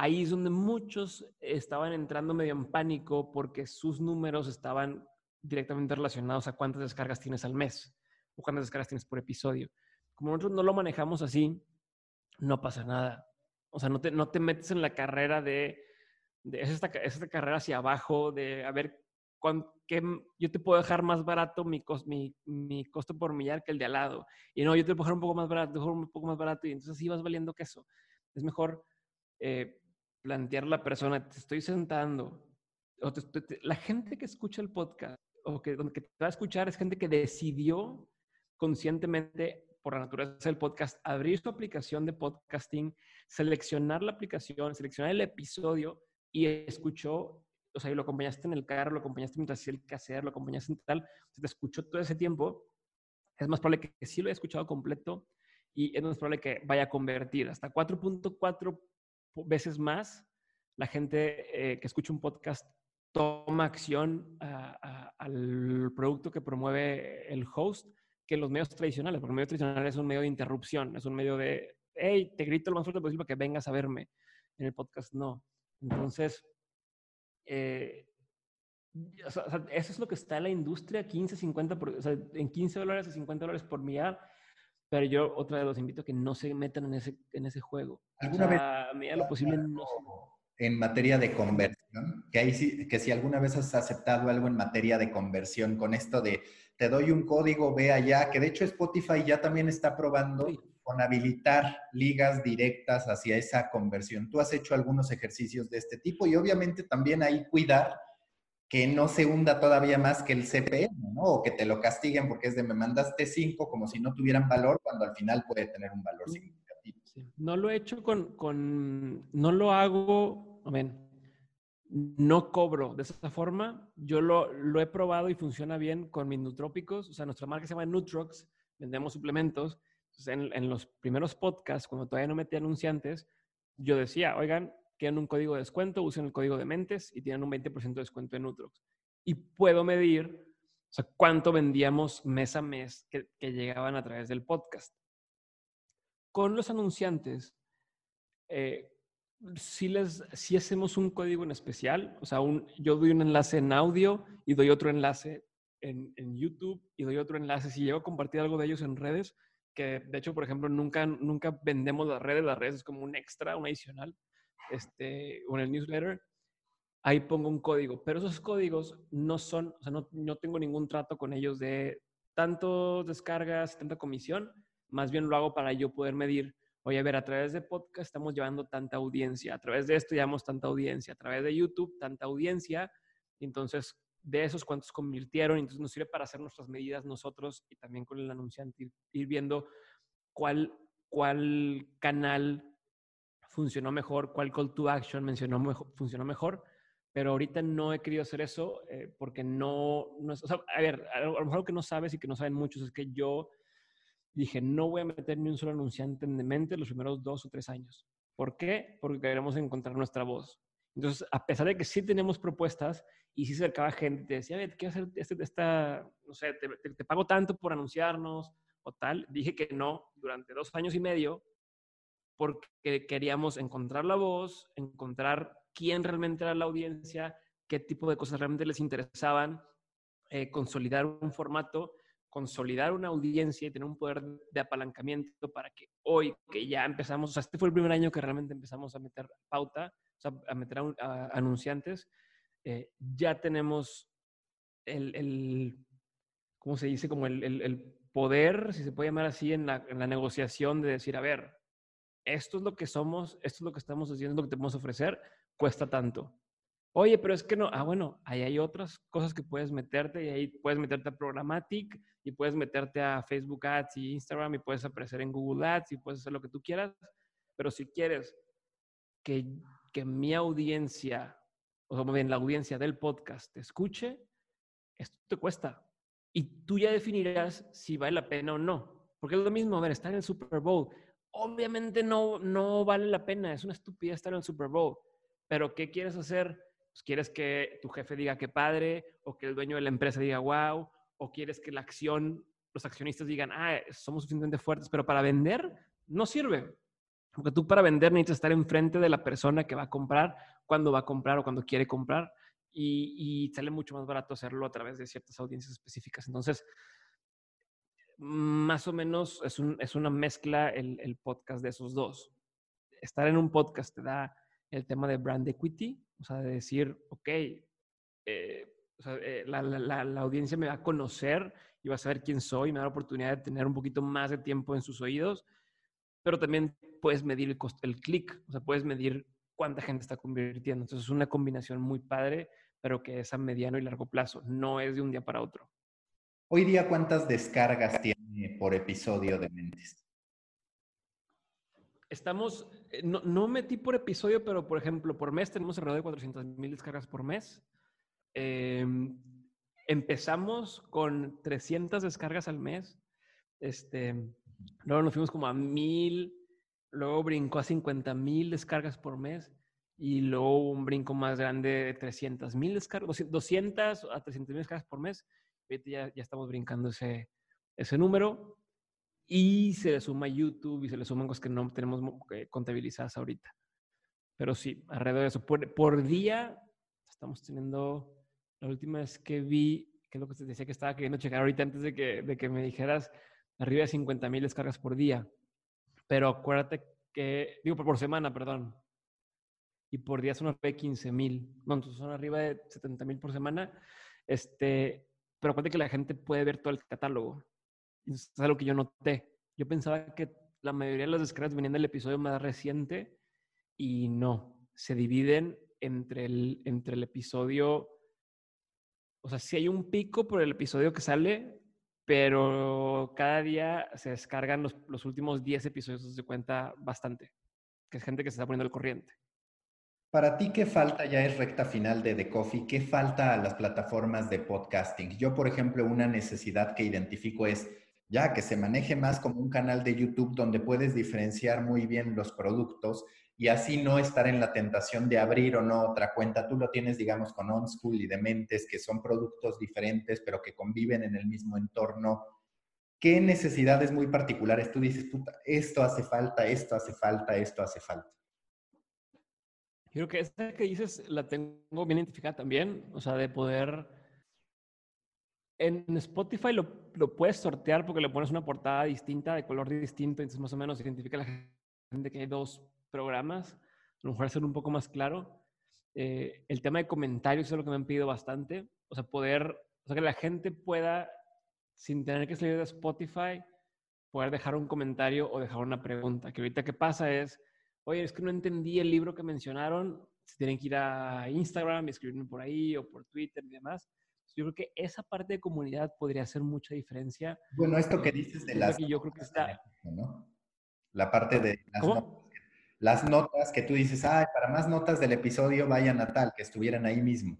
ahí es donde muchos estaban entrando medio en pánico porque sus números estaban directamente relacionados a cuántas descargas tienes al mes o cuántas descargas tienes por episodio. Como nosotros no lo manejamos así, no pasa nada. O sea, no te, no te metes en la carrera de, de es, esta, es esta carrera hacia abajo, de a ver que yo te puedo dejar más barato mi, mi, mi, costo por millar que el de al lado. Y no, yo te puedo dejar un poco más barato, un poco más barato, y entonces sí vas valiendo queso. Es mejor eh, plantear la persona, te estoy sentando, o la gente que escucha el podcast, o que, que te va a escuchar es gente que decidió conscientemente por la naturaleza del podcast, abrir su aplicación de podcasting, seleccionar la aplicación, seleccionar el episodio y escuchó o sea, y lo acompañaste en el carro, lo acompañaste mientras hacía el hacer, lo acompañaste en tal, te escuchó todo ese tiempo, es más probable que, sí lo haya escuchado completo y es más probable que vaya a convertir hasta 4.4 veces más la gente eh, que escucha un podcast toma acción al producto que promueve el host que los medios tradicionales, porque el medio tradicional es un medio de interrupción, es un medio de, hey, te grito lo más fuerte posible para que vengas a verme. En el podcast no. Entonces, eh, eso es lo que está en la industria, 15, 50, por, o sea, en 15 dólares a 50 dólares por millar. Pero yo otra vez los invito a que no se metan en ese, en ese juego. ¿Alguna vez a medida lo posible no En materia de conversión, que, ahí sí, que si alguna vez has aceptado algo en materia de conversión con esto de te doy un código, ve allá, que de hecho Spotify ya también está probando con habilitar ligas directas hacia esa conversión. Tú has hecho algunos ejercicios de este tipo y obviamente también ahí cuidar que no se hunda todavía más que el CPM, ¿no? O que te lo castiguen porque es de me mandaste cinco como si no tuvieran valor cuando al final puede tener un valor significativo. No lo he hecho con, con no lo hago, amén, no cobro de esa forma. Yo lo, lo he probado y funciona bien con mis nutrópicos. O sea, nuestra marca se llama Nutrox, vendemos suplementos en, los primeros podcasts, cuando todavía no metía anunciantes, yo decía, oigan, tienen un código de descuento, usen el código de mentes y tienen un 20% de descuento en Nutrox. Y puedo medir, o sea, cuánto vendíamos mes a mes que, llegaban a través del podcast. Con los anunciantes, eh, si, les, si hacemos un código en especial, o sea, un, yo doy un enlace en audio y doy otro enlace en, en, YouTube y doy otro enlace. Si llego a compartir algo de ellos en redes, que de hecho, por ejemplo, nunca, nunca vendemos las redes, las redes es como un extra, un adicional, este, o en el newsletter, ahí pongo un código, pero esos códigos no son, o sea, no, no tengo ningún trato con ellos de tanto descargas, tanta comisión, más bien lo hago para yo poder medir, oye, a ver, a través de podcast estamos llevando tanta audiencia, a través de esto llevamos tanta audiencia, a través de YouTube tanta audiencia, entonces de esos cuántos convirtieron, entonces nos sirve para hacer nuestras medidas nosotros y también con el anunciante, ir, viendo cuál, cuál canal funcionó mejor, cuál call to action mencionó mejor, funcionó mejor, pero ahorita no he querido hacer eso eh, porque no, no es, o sea, a ver, a lo mejor lo que no sabes y que no saben muchos es que yo dije, no voy a meter ni un solo anunciante en mente los primeros dos o tres años. ¿Por qué? Porque queremos encontrar nuestra voz. Entonces, a pesar de que sí tenemos propuestas y sí acercaba gente, decía, ver, ¿qué hacer este, esta, no sé, te, pago tanto por anunciarnos o tal? Dije que no durante dos años y medio porque queríamos encontrar la voz, encontrar quién realmente era la audiencia, qué tipo de cosas realmente les interesaban, eh, consolidar un formato, consolidar una audiencia y tener un poder de apalancamiento para que hoy que ya empezamos, o sea, este fue el primer año que realmente empezamos a meter pauta, a meter a, anunciantes, eh, ya tenemos el, el, ¿cómo se dice? Como el, el, poder, si se puede llamar así, en la, en la, negociación de decir, a ver, esto es lo que somos, esto es lo que estamos haciendo, es lo que te podemos ofrecer, cuesta tanto. Oye, pero es que no, ah, bueno, ahí hay otras cosas que puedes meterte y ahí puedes meterte a Programmatic y puedes meterte a Facebook Ads y Instagram y puedes aparecer en Google Ads y puedes hacer lo que tú quieras, pero si quieres que que mi audiencia, o sea, bien, la audiencia del podcast te escuche, esto te cuesta. Y tú ya definirás si vale la pena o no. Porque es lo mismo, a ver, estar en el Super Bowl. Obviamente no, no vale la pena, es una estupidez estar en el Super Bowl. Pero ¿qué quieres hacer? Pues, ¿Quieres que tu jefe diga que padre? ¿O que el dueño de la empresa diga wow? ¿O quieres que la acción, los accionistas digan, ah, somos suficientemente fuertes? Pero para vender no sirve. Porque tú para vender necesitas estar enfrente de la persona que va a comprar, cuando va a comprar o cuando quiere comprar. Y, sale mucho más barato hacerlo a través de ciertas audiencias específicas. Entonces, más o menos es, un, es una mezcla el, podcast de esos dos. Estar en un podcast te da el tema de brand equity, o sea, de decir, ok, eh, eh, la, audiencia me va a conocer y va a saber quién soy, me da la oportunidad de tener un poquito más de tiempo en sus oídos, pero también puedes medir el, el clic, o sea, puedes medir cuánta gente está convirtiendo. Entonces es una combinación muy padre, pero que es a mediano y largo plazo, no es de un día para otro. Hoy día, ¿cuántas descargas tiene por episodio de Mentes? Estamos, eh, no, no, metí por episodio, pero por ejemplo, por mes tenemos alrededor de 400 mil descargas por mes. Em, empezamos con 300 descargas al mes. Este, luego nos fuimos como a mil, luego brincó a 50 mil descargas por mes y luego un brinco más grande de 300 mil descargas, 200 a 300 mil descargas por mes. Ahorita ya, ya estamos brincando ese, ese número y se le suma YouTube y se le suman cosas que no tenemos eh, contabilizadas ahorita. Pero sí, alrededor de eso. Por, por, día estamos teniendo, la última vez que vi, que es lo que te decía que estaba queriendo checar ahorita antes de que, de que me dijeras, arriba de 50 mil descargas por día. Pero acuérdate que, digo, por semana, perdón. Y por día son arriba de 15 mil. No, entonces son arriba de 70 mil por semana. Este, pero acuérdate que la gente puede ver todo el catálogo. Eso es algo que yo noté. Yo pensaba que la mayoría de las descargas venían del episodio más reciente y no. Se dividen entre el, entre el episodio. O sea, sí hay un pico por el episodio que sale, pero cada día se descargan los, los últimos 10 episodios, se cuenta bastante. Que es gente que se está poniendo al corriente. Para ti, ¿qué falta? Ya es recta final de The Coffee. ¿Qué falta a las plataformas de podcasting? Yo, por ejemplo, una necesidad que identifico es ya que se maneje más como un canal de YouTube donde puedes diferenciar muy bien los productos y así no estar en la tentación de abrir o no otra cuenta. Tú lo tienes, digamos, con OnSchool y Dementes, que son productos diferentes, pero que conviven en el mismo entorno. ¿Qué necesidades muy particulares tú dices, puta, esto hace falta, esto hace falta, esto hace falta? Creo que esta que dices la tengo bien identificada también, o sea, de poder en Spotify lo, lo, puedes sortear porque le pones una portada distinta, de color distinto, entonces más o menos identifica a la gente que hay dos programas, a lo mejor hacer un poco más claro. Eh, el tema de comentarios es lo que me han pedido bastante, o sea, poder, o sea, que la gente pueda, sin tener que salir de Spotify, poder dejar un comentario o dejar una pregunta. Que ahorita qué pasa es, oye, es que no entendí el libro que mencionaron, se tienen que ir a Instagram y escribirme por ahí o por Twitter y demás. Yo creo que esa parte de comunidad podría hacer mucha diferencia. Bueno, esto que dices de las... Yo creo que está... La parte de las notas, las notas que tú dices, ah, para más notas del episodio vayan a tal, que estuvieran ahí mismo.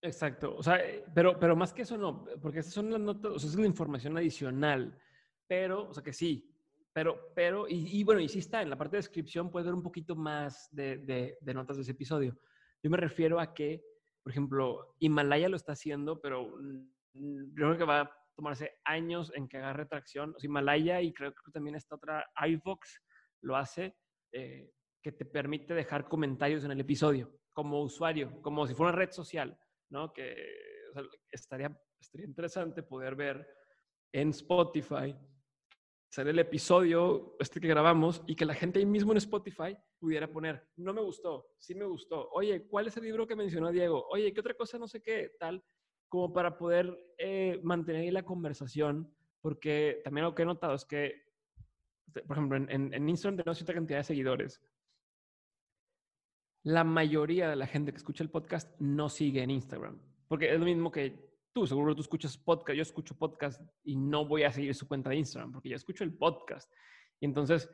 Exacto. O sea, eh, pero, pero más que eso no, porque esas son las notas, o sea, es la información adicional. Pero, o sea, que sí, pero, pero, y, bueno, y sí está, en la parte de descripción puedes ver un poquito más de, de, de notas de ese episodio. Yo me refiero a que por ejemplo, Himalaya lo está haciendo, pero yo creo que va a tomarse años en que agarre tracción. Himalaya y creo que también esta otra, iVox, lo hace, eh, que te permite dejar comentarios en el episodio como usuario, como si fuera una red social, ¿no? Que estaría, estaría interesante poder ver en Spotify sale el episodio este que grabamos y que la gente ahí mismo en Spotify pudiera poner, no me gustó, sí me gustó, oye, ¿cuál es el libro que mencionó Diego? Oye, ¿qué otra cosa no sé qué? Tal, como para poder eh, mantener la conversación, porque también lo que he notado es que, por ejemplo, en, en Instagram tenemos cierta cantidad de seguidores. La mayoría de la gente que escucha el podcast no sigue en Instagram, porque es lo mismo que tú, seguro tú escuchas podcast, yo escucho podcast y no voy a seguir su cuenta de Instagram porque ya escucho el podcast. Y entonces,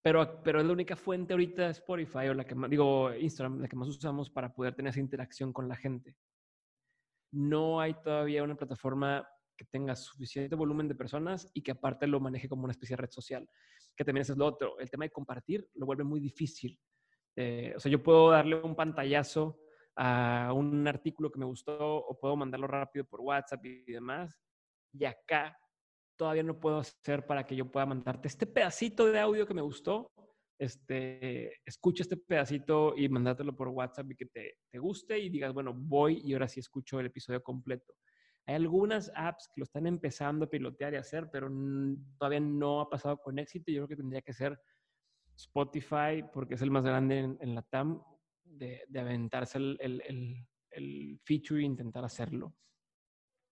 pero, pero es la única fuente ahorita Spotify o la que más, digo, Instagram, la que más usamos para poder tener esa interacción con la gente. No hay todavía una plataforma que tenga suficiente volumen de personas y que aparte lo maneje como una especie de red social, que también es lo otro. El tema de compartir lo vuelve muy difícil. Eh, o sea, yo puedo darle un pantallazo a un artículo que me gustó o puedo mandarlo rápido por WhatsApp y demás. Y acá todavía no puedo hacer para que yo pueda mandarte este pedacito de audio que me gustó. Este, escucha este pedacito y mandártelo por WhatsApp y que te, te guste y digas, bueno, voy y ahora sí escucho el episodio completo. Hay algunas apps que lo están empezando a pilotear y hacer, pero todavía no ha pasado con éxito. Yo creo que tendría que ser Spotify, porque es el más grande en, la TAM, de, aventarse el, el, el, feature e intentar hacerlo.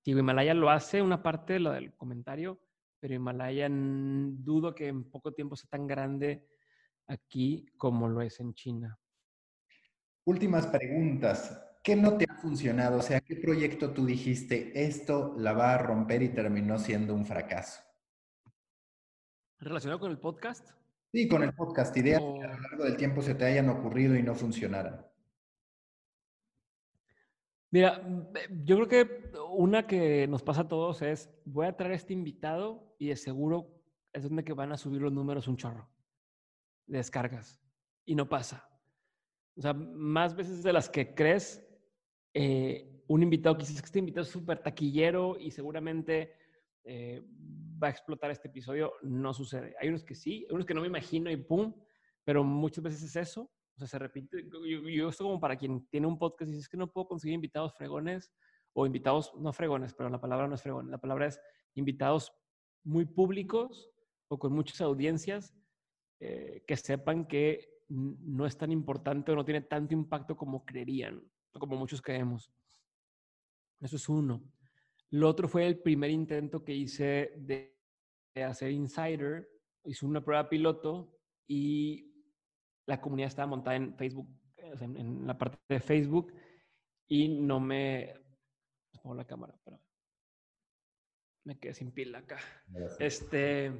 Digo, Himalaya lo hace, una parte de lo del comentario, pero Himalaya dudo que en poco tiempo sea tan grande aquí como lo es en China. Últimas preguntas. ¿Qué no te ha funcionado? O sea, ¿qué proyecto tú dijiste, esto la va a romper y terminó siendo un fracaso? ¿Relacionado con el podcast? Sí, con el podcast. Ideas que a lo largo del tiempo se te hayan ocurrido y no funcionaran. Mira, yo creo que una que nos pasa a todos es, voy a traer a este invitado y de seguro es donde que van a subir los números un chorro de descargas. Y no pasa. O sea, más veces de las que crees, eh, un invitado, quizás que este invitado es súper taquillero y seguramente eh, va a explotar este episodio, no sucede. Hay unos que sí, hay unos que no me imagino y pum, pero muchas veces es eso. O sea, se repite. Yo, esto como para quien tiene un podcast y dice, es que no puedo conseguir invitados fregones o invitados, no fregones, pero la palabra no es fregón, la palabra es invitados muy públicos o con muchas audiencias eh, que sepan que no es tan importante o no tiene tanto impacto como creerían como muchos creemos. Eso es uno. Lo otro fue el primer intento que hice de, hacer Insider. Hice una prueba piloto y la comunidad estaba montada en Facebook, en, la parte de Facebook, y no me... Pongo la cámara, pero me quedé sin pila acá. Este,